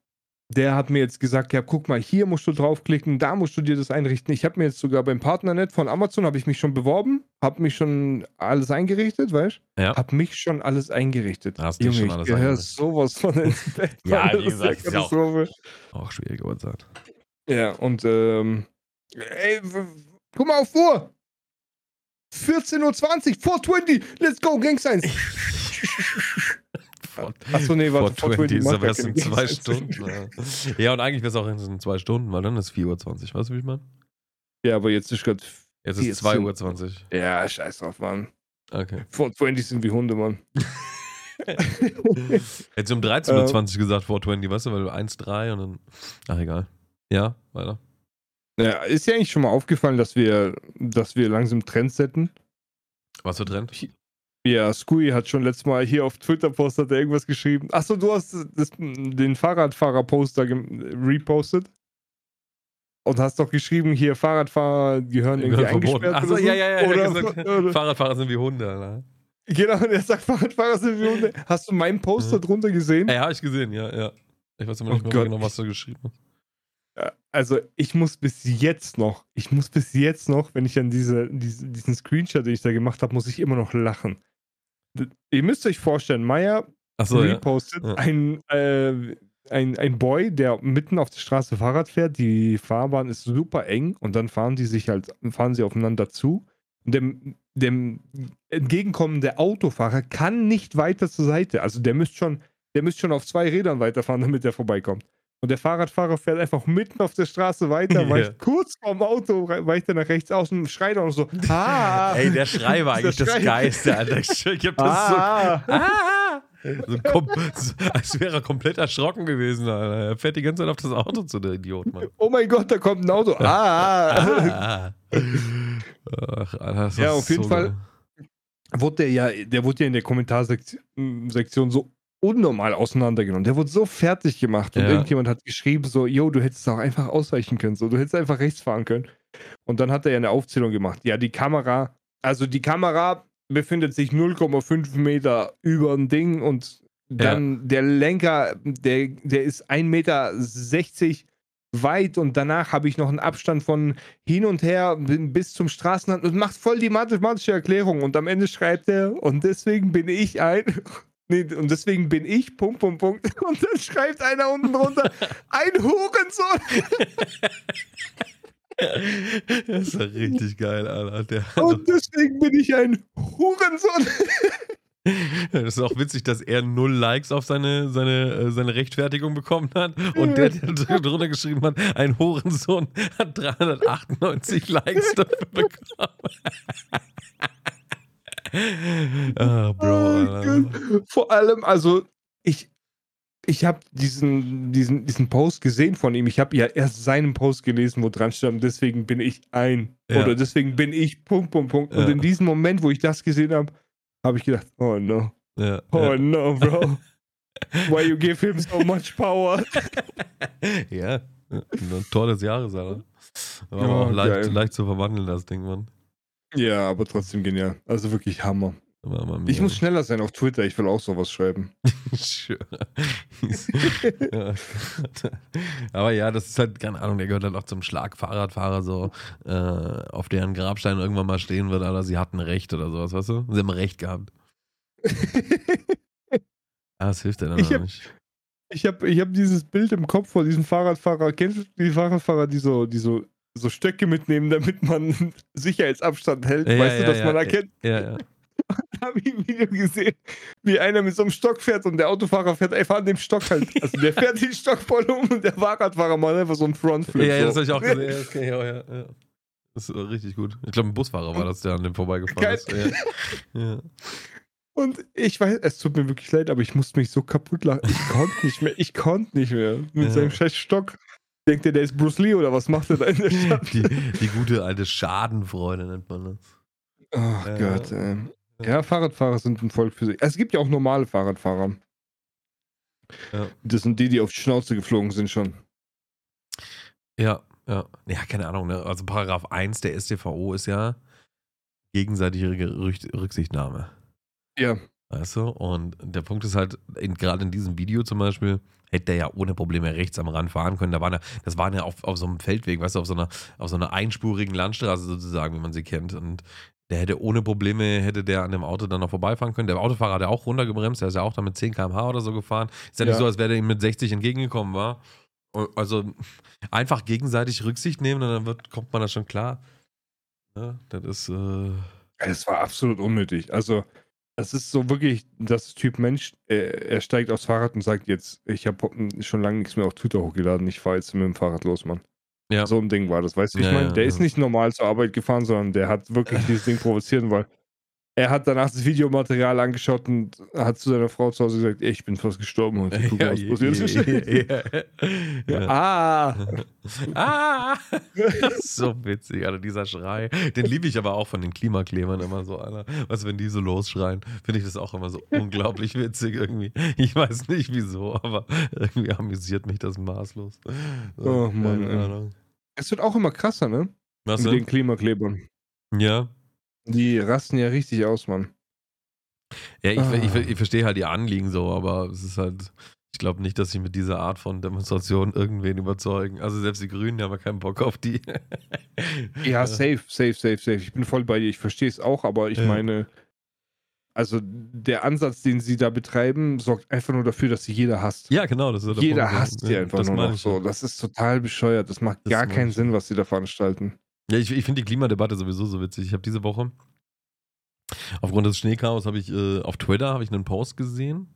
der hat mir jetzt gesagt, ja, guck mal, hier musst du draufklicken, da musst du dir das einrichten. Ich habe mir jetzt sogar beim Partnernet von Amazon habe ich mich schon beworben, habe mich schon alles eingerichtet, weißt? du? Ja. Habe mich schon alles eingerichtet. Hast dich Junge, schon ich alles gehöre eingerichtet. sowas von ins Bett. Ja, wie gesagt, ist ja auch-. Auch schwierige Uhrzeit. Ja, und ähm, ey, guck mal auf Uhr. 14.20 Uhr, 420, let's go, Gang Signs. Achso, nee, warte, 420 ist macht aber erst in zwei. Stunden. Ja. ja, und eigentlich wäre es auch erst in zwei Stunden, weil dann ist 4.20 Uhr. Weißt du, wie ich meine? Ja, aber jetzt ist gerade. Jetzt ist sind- 2.20 Uhr. Ja, scheiß drauf, Mann. Okay. 420 sind wie Hunde, Mann. Hättest du um 13.20 Uhr gesagt, 420, weißt du, weil du 1,3 und dann. Ach, egal. Ja, weiter. Ja, ist ja eigentlich schon mal aufgefallen, dass wir, dass wir langsam Trends setzen. Was für Trend? Ja, Scooey hat schon letztes Mal hier auf Twitter-Post hat er irgendwas geschrieben. Achso, du hast das, den Fahrradfahrer-Poster repostet. Und hast doch geschrieben, hier Fahrradfahrer gehören irgendwie eingesperrt. Achso, ja, ja, ja. der Oder, hat gesagt, oder, Fahrradfahrer sind wie Hunde, Alter. genau, und er sagt, Fahrradfahrer sind wie Hunde. Hast du meinen Poster Mhm. drunter gesehen? Ja, hab ich gesehen, ja, ja. Ich weiß aber Oh nicht mehr Gott. genau, was du geschrieben hast. Also ich muss bis jetzt noch, ich muss bis jetzt noch, wenn ich an diese, diese, diesen Screenshot, den ich da gemacht habe, muss ich immer noch lachen. Ihr müsst euch vorstellen, Maya ja. repostet Ja. ein, äh, ein, ein Boy, der mitten auf der Straße Fahrrad fährt. Die Fahrbahn ist super eng und dann fahren die sich halt, fahren sie aufeinander zu. Und dem, dem entgegenkommende Autofahrer kann nicht weiter zur Seite. Also der müsste schon, der müsste schon auf zwei Rädern weiterfahren, damit er vorbeikommt. Und der Fahrradfahrer fährt einfach mitten auf der Straße weiter, Ja. weicht kurz vorm Auto, weicht er nach rechts aus und schreit auch noch so, ah! Ey, der Schrei war eigentlich das. Geiste, Alter. Ich, hab das so. ah! Ah! So, kom so, als wäre er komplett erschrocken gewesen, Alter. Er fährt die ganze Zeit auf das Auto zu, der Idiot, Mann. Oh mein Gott, da kommt ein Auto. Ah! Ah. Ach, Alter, Ja, auf jeden so Fall. wurde der ja, der wurde ja in der Kommentarsektion Sektion so unnormal auseinandergenommen. Der wurde so fertig gemacht und Ja. irgendjemand hat geschrieben so, yo, du hättest auch einfach ausweichen können, so, du hättest einfach rechts fahren können. Und dann hat er ja eine Aufzählung gemacht. Ja, die Kamera, also die Kamera befindet sich 0,5 Meter über dem Ding und dann der Lenker, der, der ist 1,60 Meter weit und danach habe ich noch einen Abstand von hin und her bis zum Straßenrand und macht voll die mathematische Erklärung und am Ende schreibt er und deswegen bin ich ein nee, und deswegen bin ich Punkt Punkt Punkt und dann schreibt einer unten drunter ein Hurensohn Das ist ja richtig geil, Alter. Und deswegen bin ich ein Hurensohn. das ist auch witzig, dass er null Likes auf seine, seine, äh, seine Rechtfertigung bekommen hat und der, der drunter geschrieben hat, ein Hurensohn hat 398 Likes dafür bekommen. Ah, Bro. Oh. Gott. Vor allem, also ich, ich habe diesen, diesen, diesen Post gesehen von ihm. Ich habe ja erst seinen Post gelesen, wo dran stand, deswegen bin ich ein. Ja. Oder deswegen bin ich Punkt, Punkt, Punkt. Und Ja. in diesem Moment, wo ich das gesehen habe, habe ich gedacht, oh no, Ja, oh no, bro. Why you give him so much power? ja. Ein Tor des Jahres, Alter. War aber Oh, auch leicht, leicht zu verwandeln, das Ding, Mann. Ja, aber trotzdem genial. Also wirklich Hammer. Ich muss schneller sein auf Twitter, ich will auch sowas schreiben. Sure. ja. Aber ja, das ist halt, keine Ahnung, der gehört halt auch zum Schlagfahrradfahrer, so, äh, auf deren Grabstein irgendwann mal stehen wird, Alter, sie hatten Recht oder sowas, weißt du? Sie haben Recht gehabt. Ah, das hilft ja dann Ich auch hab- nicht. Ich habe ich hab dieses Bild im Kopf vor diesem Fahrradfahrer. Kennst du die Fahrradfahrer, die so, die so, so Stöcke mitnehmen, damit man Sicherheitsabstand hält? Ja, weißt ja, du, dass ja, man erkennt? Ja, ja. Da habe ich ein Video gesehen, wie einer mit so einem Stock fährt und der Autofahrer fährt einfach an dem Stock halt. Also der fährt den Stock voll um und der Fahrradfahrer macht einfach so einen Frontflip. Ja, ja, das habe ich auch gesehen. Ja, das ich auch, ja, ja. Das ist richtig gut. Ich glaube, ein Busfahrer war das, der an dem vorbeigefahren Geil. ist. Ja. Ja. Und ich weiß, es tut mir wirklich leid, aber ich musste mich so kaputt lachen. Ich konnte nicht mehr. Ich konnte nicht mehr. Mit Ja. seinem scheiß Stock. Denkt ihr, der ist Bruce Lee oder was macht er da in der Stadt? Die, die gute alte Schadenfreude nennt man das. Ach Äh, Gott, ey. Ja, Fahrradfahrer sind ein Volk für sich. Es gibt ja auch normale Fahrradfahrer. Ja. Das sind die, die auf die Schnauze geflogen sind schon. Ja, ja. Ja, keine Ahnung, ne? Also Paragraph 1 der StVO ist ja gegenseitige Rück- Rücksichtnahme. Ja. Weißt du? Und der Punkt ist halt, gerade in diesem Video zum Beispiel, hätte der ja ohne Probleme rechts am Rand fahren können. Da waren ja, das waren ja auf, auf so einem Feldweg, weißt du, auf so, einer, auf so einer einspurigen Landstraße sozusagen, wie man sie kennt. Und der hätte ohne Probleme, hätte der an dem Auto dann noch vorbeifahren können. Der Autofahrer hat ja auch runtergebremst, der ist ja auch da mit 10 km/h oder so gefahren. Ist ja, nicht Ja. so, als wäre der ihm mit 60 entgegengekommen war. Also einfach gegenseitig Rücksicht nehmen und dann wird, kommt man da schon klar. Ja, das ist, äh, Es war absolut unnötig. Also, es ist so wirklich das Typ Mensch, er, er steigt aufs Fahrrad und sagt jetzt, ich habe schon lange nichts mehr auf Twitter hochgeladen, ich fahre jetzt mit dem Fahrrad los, Mann. Ja. So ein Ding war das, weißt du, Ja, ich meine? ja, Der ist nicht normal zur Arbeit gefahren, sondern der hat wirklich dieses Ding provoziert, weil er hat danach das Videomaterial angeschaut und hat zu seiner Frau zu Hause gesagt, ich bin fast gestorben heute. Guck mal, was passiert ist. ja, ja. Ah! Ah! Das ist so witzig, Alter, dieser Schrei. Den liebe ich aber auch von den Klimaklebern immer so, Alter. Was, wenn die so losschreien, finde ich das auch immer so unglaublich witzig irgendwie. Ich weiß nicht wieso, aber irgendwie amüsiert mich das maßlos. So, Oh, Mann. Es wird auch immer krasser, ne? Was Mit den denn? Klimaklebern. Ja. Die rasten ja richtig aus, Mann. Ja, ich, Ah. ich, ich verstehe halt die Anliegen so, aber es ist halt, ich glaube nicht, dass sie mit dieser Art von Demonstration irgendwen überzeugen. Also selbst die Grünen die haben ja keinen Bock auf die. Ja, safe, safe, safe, safe. Ich bin voll bei dir. Ich verstehe es auch, aber ich Ja. meine, also der Ansatz, den sie da betreiben, sorgt einfach nur dafür, dass sie jeder hasst. Ja, genau, das ist der Jeder hasst sie Ja, einfach nur noch ich. so. Das ist total bescheuert. Das macht Das gar meine keinen ich. Sinn, was sie da veranstalten. Ja, ich, ich finde die Klimadebatte sowieso so witzig. Ich habe diese Woche, aufgrund des Schneechaos, habe ich äh, auf Twitter habe ich einen Post gesehen.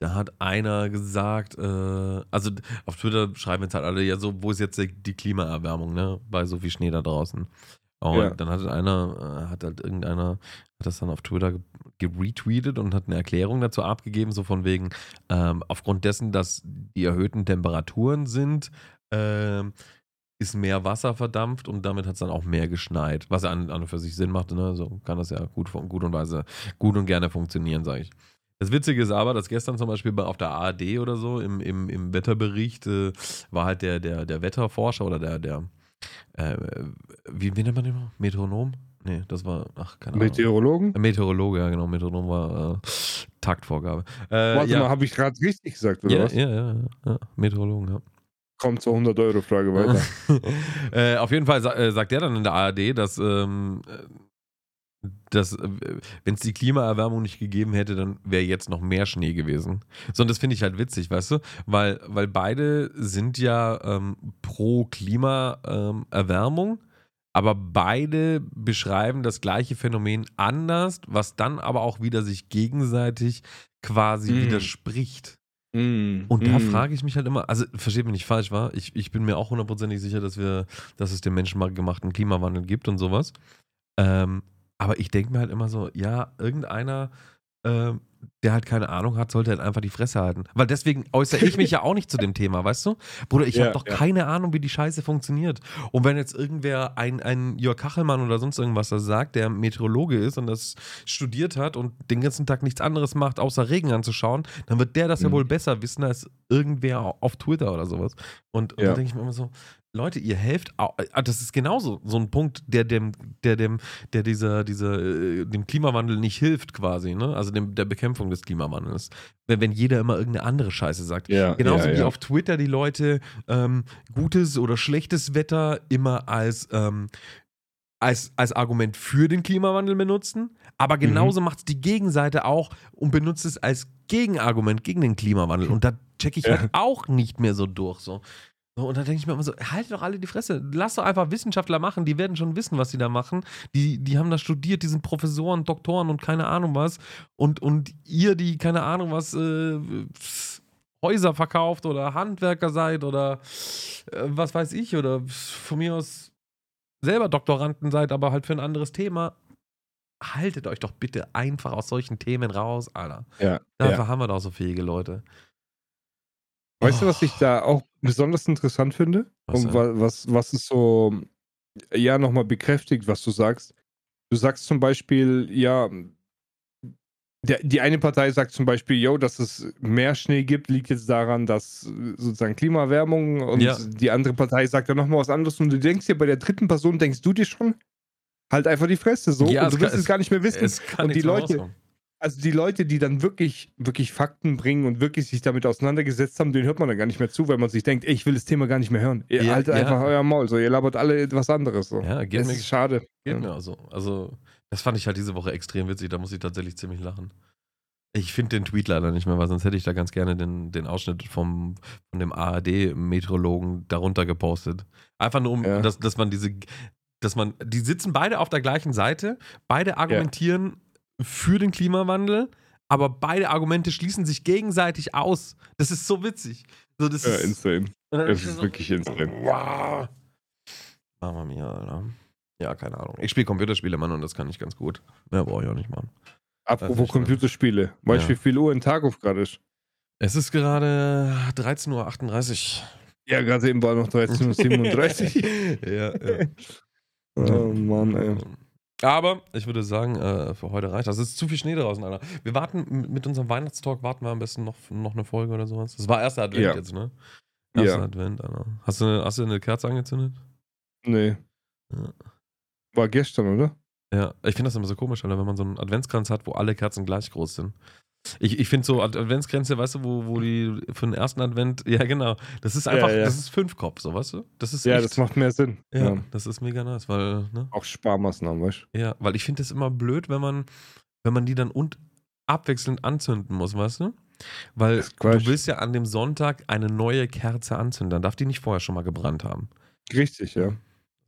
Da hat einer gesagt, äh, also auf Twitter schreiben jetzt halt alle, ja, so, wo ist jetzt die- Klimaerwärmung, ne? Bei so viel Schnee da draußen. Und Ja. dann hat einer, äh, hat halt irgendeiner, hat das dann auf Twitter ge- geretweetet und hat eine Erklärung dazu abgegeben, so von wegen, ähm, aufgrund dessen, dass die erhöhten Temperaturen sind, ähm, ist mehr Wasser verdampft und damit hat es dann auch mehr geschneit, was ja an, an und für sich Sinn macht. Ne? So kann das ja gut, gut und weise, gut und gerne funktionieren, sage ich. Das Witzige ist aber, dass gestern zum Beispiel bei, auf der ARD oder so im, im, im Wetterbericht äh, war halt der, der, der Wetterforscher oder der, der äh, wie, wie nennt man den noch? Metronom? Nee, das war, ach, keine Ahnung. Meteorologen? Meteorologe, ja genau, Metronom war äh, Taktvorgabe. Äh, Warte ja. mal, habe ich gerade richtig gesagt, oder ja, was? ja, ja, ja, Meteorologen, ja. Kommt zur 100-Euro-Frage weiter. äh, auf jeden Fall sa äh, sagt er dann in der ARD, dass, ähm, äh, dass äh, wenn es die Klimaerwärmung nicht gegeben hätte, dann wäre jetzt noch mehr Schnee gewesen. So, und das finde ich halt witzig, weißt du? Weil, weil beide sind ja ähm, pro Klimaerwärmung, aber beide beschreiben das gleiche Phänomen anders, was dann aber auch wieder sich gegenseitig quasi Mm. widerspricht. Mm, Und da mm. frage ich mich halt immer, also versteht mich nicht falsch, war? Ich, ich bin mir auch hundertprozentig sicher, dass wir, dass es den menschengemachten Klimawandel gibt und sowas. Ähm, aber ich denke mir halt immer so, ja, irgendeiner, ähm, der halt keine Ahnung hat, sollte halt einfach die Fresse halten. Weil deswegen äußere ich mich ja auch nicht zu dem Thema, weißt du? Bruder, ich Ja, habe doch ja. keine Ahnung, wie die Scheiße funktioniert. Und wenn jetzt irgendwer, ein, ein Jörg Kachelmann oder sonst irgendwas da sagt, der Meteorologe ist und das studiert hat und den ganzen Tag nichts anderes macht, außer Regen anzuschauen, dann wird der das ja Mhm. wohl besser wissen als irgendwer auf Twitter oder sowas. Und, und Ja. da denke ich mir immer so, Leute, ihr helft, ah, das ist genauso so ein Punkt, der dem, der dem, der dieser, dieser, äh, dem Klimawandel nicht hilft quasi, ne? Also dem, der Bekämpfung des Klimawandels. Wenn, wenn jeder immer irgendeine andere Scheiße sagt. Ja, Genauso ja, wie ja. auf Twitter die Leute ähm, gutes oder schlechtes Wetter immer als, ähm, als, als Argument für den Klimawandel benutzen, aber genauso macht es die Gegenseite auch und benutzt es als Gegenargument gegen den Klimawandel. Und da checke ich halt auch nicht mehr so durch. So. So, und da denke ich mir immer so, haltet doch alle die Fresse. Lass doch einfach Wissenschaftler machen, die werden schon wissen, was sie da machen. Die, die haben das studiert, die sind Professoren, Doktoren und keine Ahnung was. Und, und ihr, die keine Ahnung was, äh, Häuser verkauft oder Handwerker seid oder äh, was weiß ich, oder von mir aus selber Doktoranden seid, aber halt für ein anderes Thema. Haltet euch doch bitte einfach aus solchen Themen raus, Alter. Ja, Dafür ja. haben wir doch so viele Leute. Weißt du, was Oh. ich da auch besonders interessant finde? Was Und wa was, was es so, ja, nochmal bekräftigt, was du sagst. Du sagst zum Beispiel, ja, der, die eine Partei sagt zum Beispiel, yo, dass es mehr Schnee gibt, liegt jetzt daran, dass sozusagen Klimaerwärmung und Ja. die andere Partei sagt dann nochmal was anderes und du denkst dir bei der dritten Person, denkst du dir schon, halt einfach die Fresse so Ja, und es du willst kann- es gar nicht mehr wissen. Es kann und die Leute. Also die Leute, die dann wirklich, wirklich Fakten bringen und wirklich sich damit auseinandergesetzt haben, denen hört man dann gar nicht mehr zu, weil man sich denkt, ey, ich will das Thema gar nicht mehr hören. Ihr Ja, haltet ja. einfach euer Maul, so, ihr labert alle etwas anderes. So. Ja, geht das mir, ist schade. geht Ja. mir auch so. Also, das fand ich halt diese Woche extrem witzig. Da muss ich tatsächlich ziemlich lachen. Ich finde den Tweet leider nicht mehr, weil sonst hätte ich da ganz gerne den, den Ausschnitt vom, von dem ARD-Meteorologen darunter gepostet. Einfach nur, um, dass, dass man diese, dass man, die sitzen beide auf der gleichen Seite, beide argumentieren für den Klimawandel, aber beide Argumente schließen sich gegenseitig aus. Das ist so witzig. So, das Ja, ist, insane. Es ich ist so, wirklich insane. Wow. Mama mia, Alter. Ja, keine Ahnung. Ich spiele Computerspiele, Mann, und das kann ich ganz gut. Mehr brauche ich auch nicht machen. Apropos. Computerspiele. Weißt du, Ja. wie viel Uhr Tag auf gerade ist? Es ist gerade 13.38 Ja, gerade eben war noch 13.37 Uhr. ja, ja. Oh Mann, ey. Aber ich würde sagen, äh, für heute reicht das. Es ist zu viel Schnee draußen, Alter. Wir warten mit unserem Weihnachtstalk, warten wir am besten noch, noch eine Folge oder sowas. Das war erster Advent Ja. jetzt, ne? Erster Ja. Advent, Alter. Hast du, eine, hast du eine Kerze angezündet? Nee. Ja. War gestern, oder? Ja, ich finde das immer so komisch, Alter, wenn man so einen Adventskranz hat, wo alle Kerzen gleich groß sind. Ich, ich finde so Ad- Adventskränze, weißt du, wo, wo die für den ersten Advent, ja genau, das ist einfach, Ja, ja. das ist Fünfkopf, so, weißt du? Das ist Ja, echt, das macht mehr Sinn. ja, Ja. das ist mega nice, weil, ne? Auch Sparmaßnahmen, weißt du? Ja, weil ich finde es immer blöd, wenn man, wenn man die dann und abwechselnd anzünden muss, weißt du? Weil Das du willst ja an dem Sonntag eine neue Kerze anzünden, dann darf die nicht vorher schon mal gebrannt haben. Richtig, ja.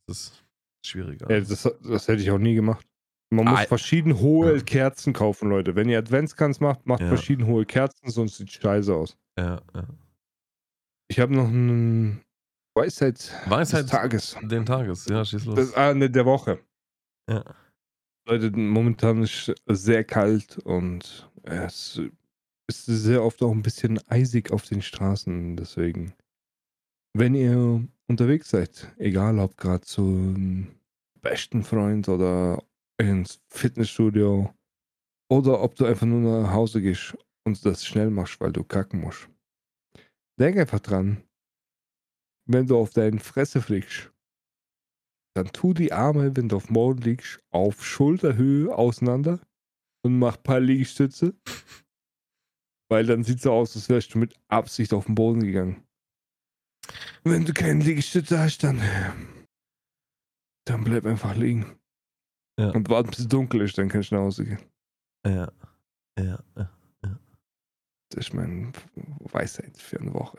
Das ist schwieriger. ja das, das hätte ich auch nie gemacht. Man muss Ah, verschieden hohe ja. Kerzen kaufen, Leute. Wenn ihr Adventskranz macht, macht Ja. verschieden hohe Kerzen, sonst sieht scheiße aus. Ja, ja. Ich habe noch einen Weisheit, Weisheit des Tages. den Tages, ja, schieß los. Das, ah, ne, der Woche. ja. Leute, momentan ist sehr kalt und es ist sehr oft auch ein bisschen eisig auf den Straßen. Deswegen, wenn ihr unterwegs seid, egal ob gerade zum besten Freund oder ins Fitnessstudio oder ob du einfach nur nach Hause gehst und das schnell machst, weil du kacken musst. Denk einfach dran, wenn du auf deine Fresse fliegst, dann tu die Arme, wenn du auf dem Boden liegst, auf Schulterhöhe auseinander und mach ein paar Liegestütze. Weil dann sieht so aus, als wärst du mit Absicht auf den Boden gegangen. Wenn du keine Liegestütze hast, dann, dann bleib einfach liegen. Ja. Und warte, bis es dunkel ist, dann kannst du nach Hause gehen. Ja, ja, ja. Das ist meine Weisheit für eine Woche.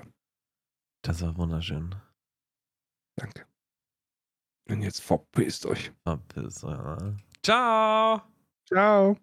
Das war wunderschön. Danke. Und jetzt verpisst euch. Verpiss, ja. Ciao! Ciao.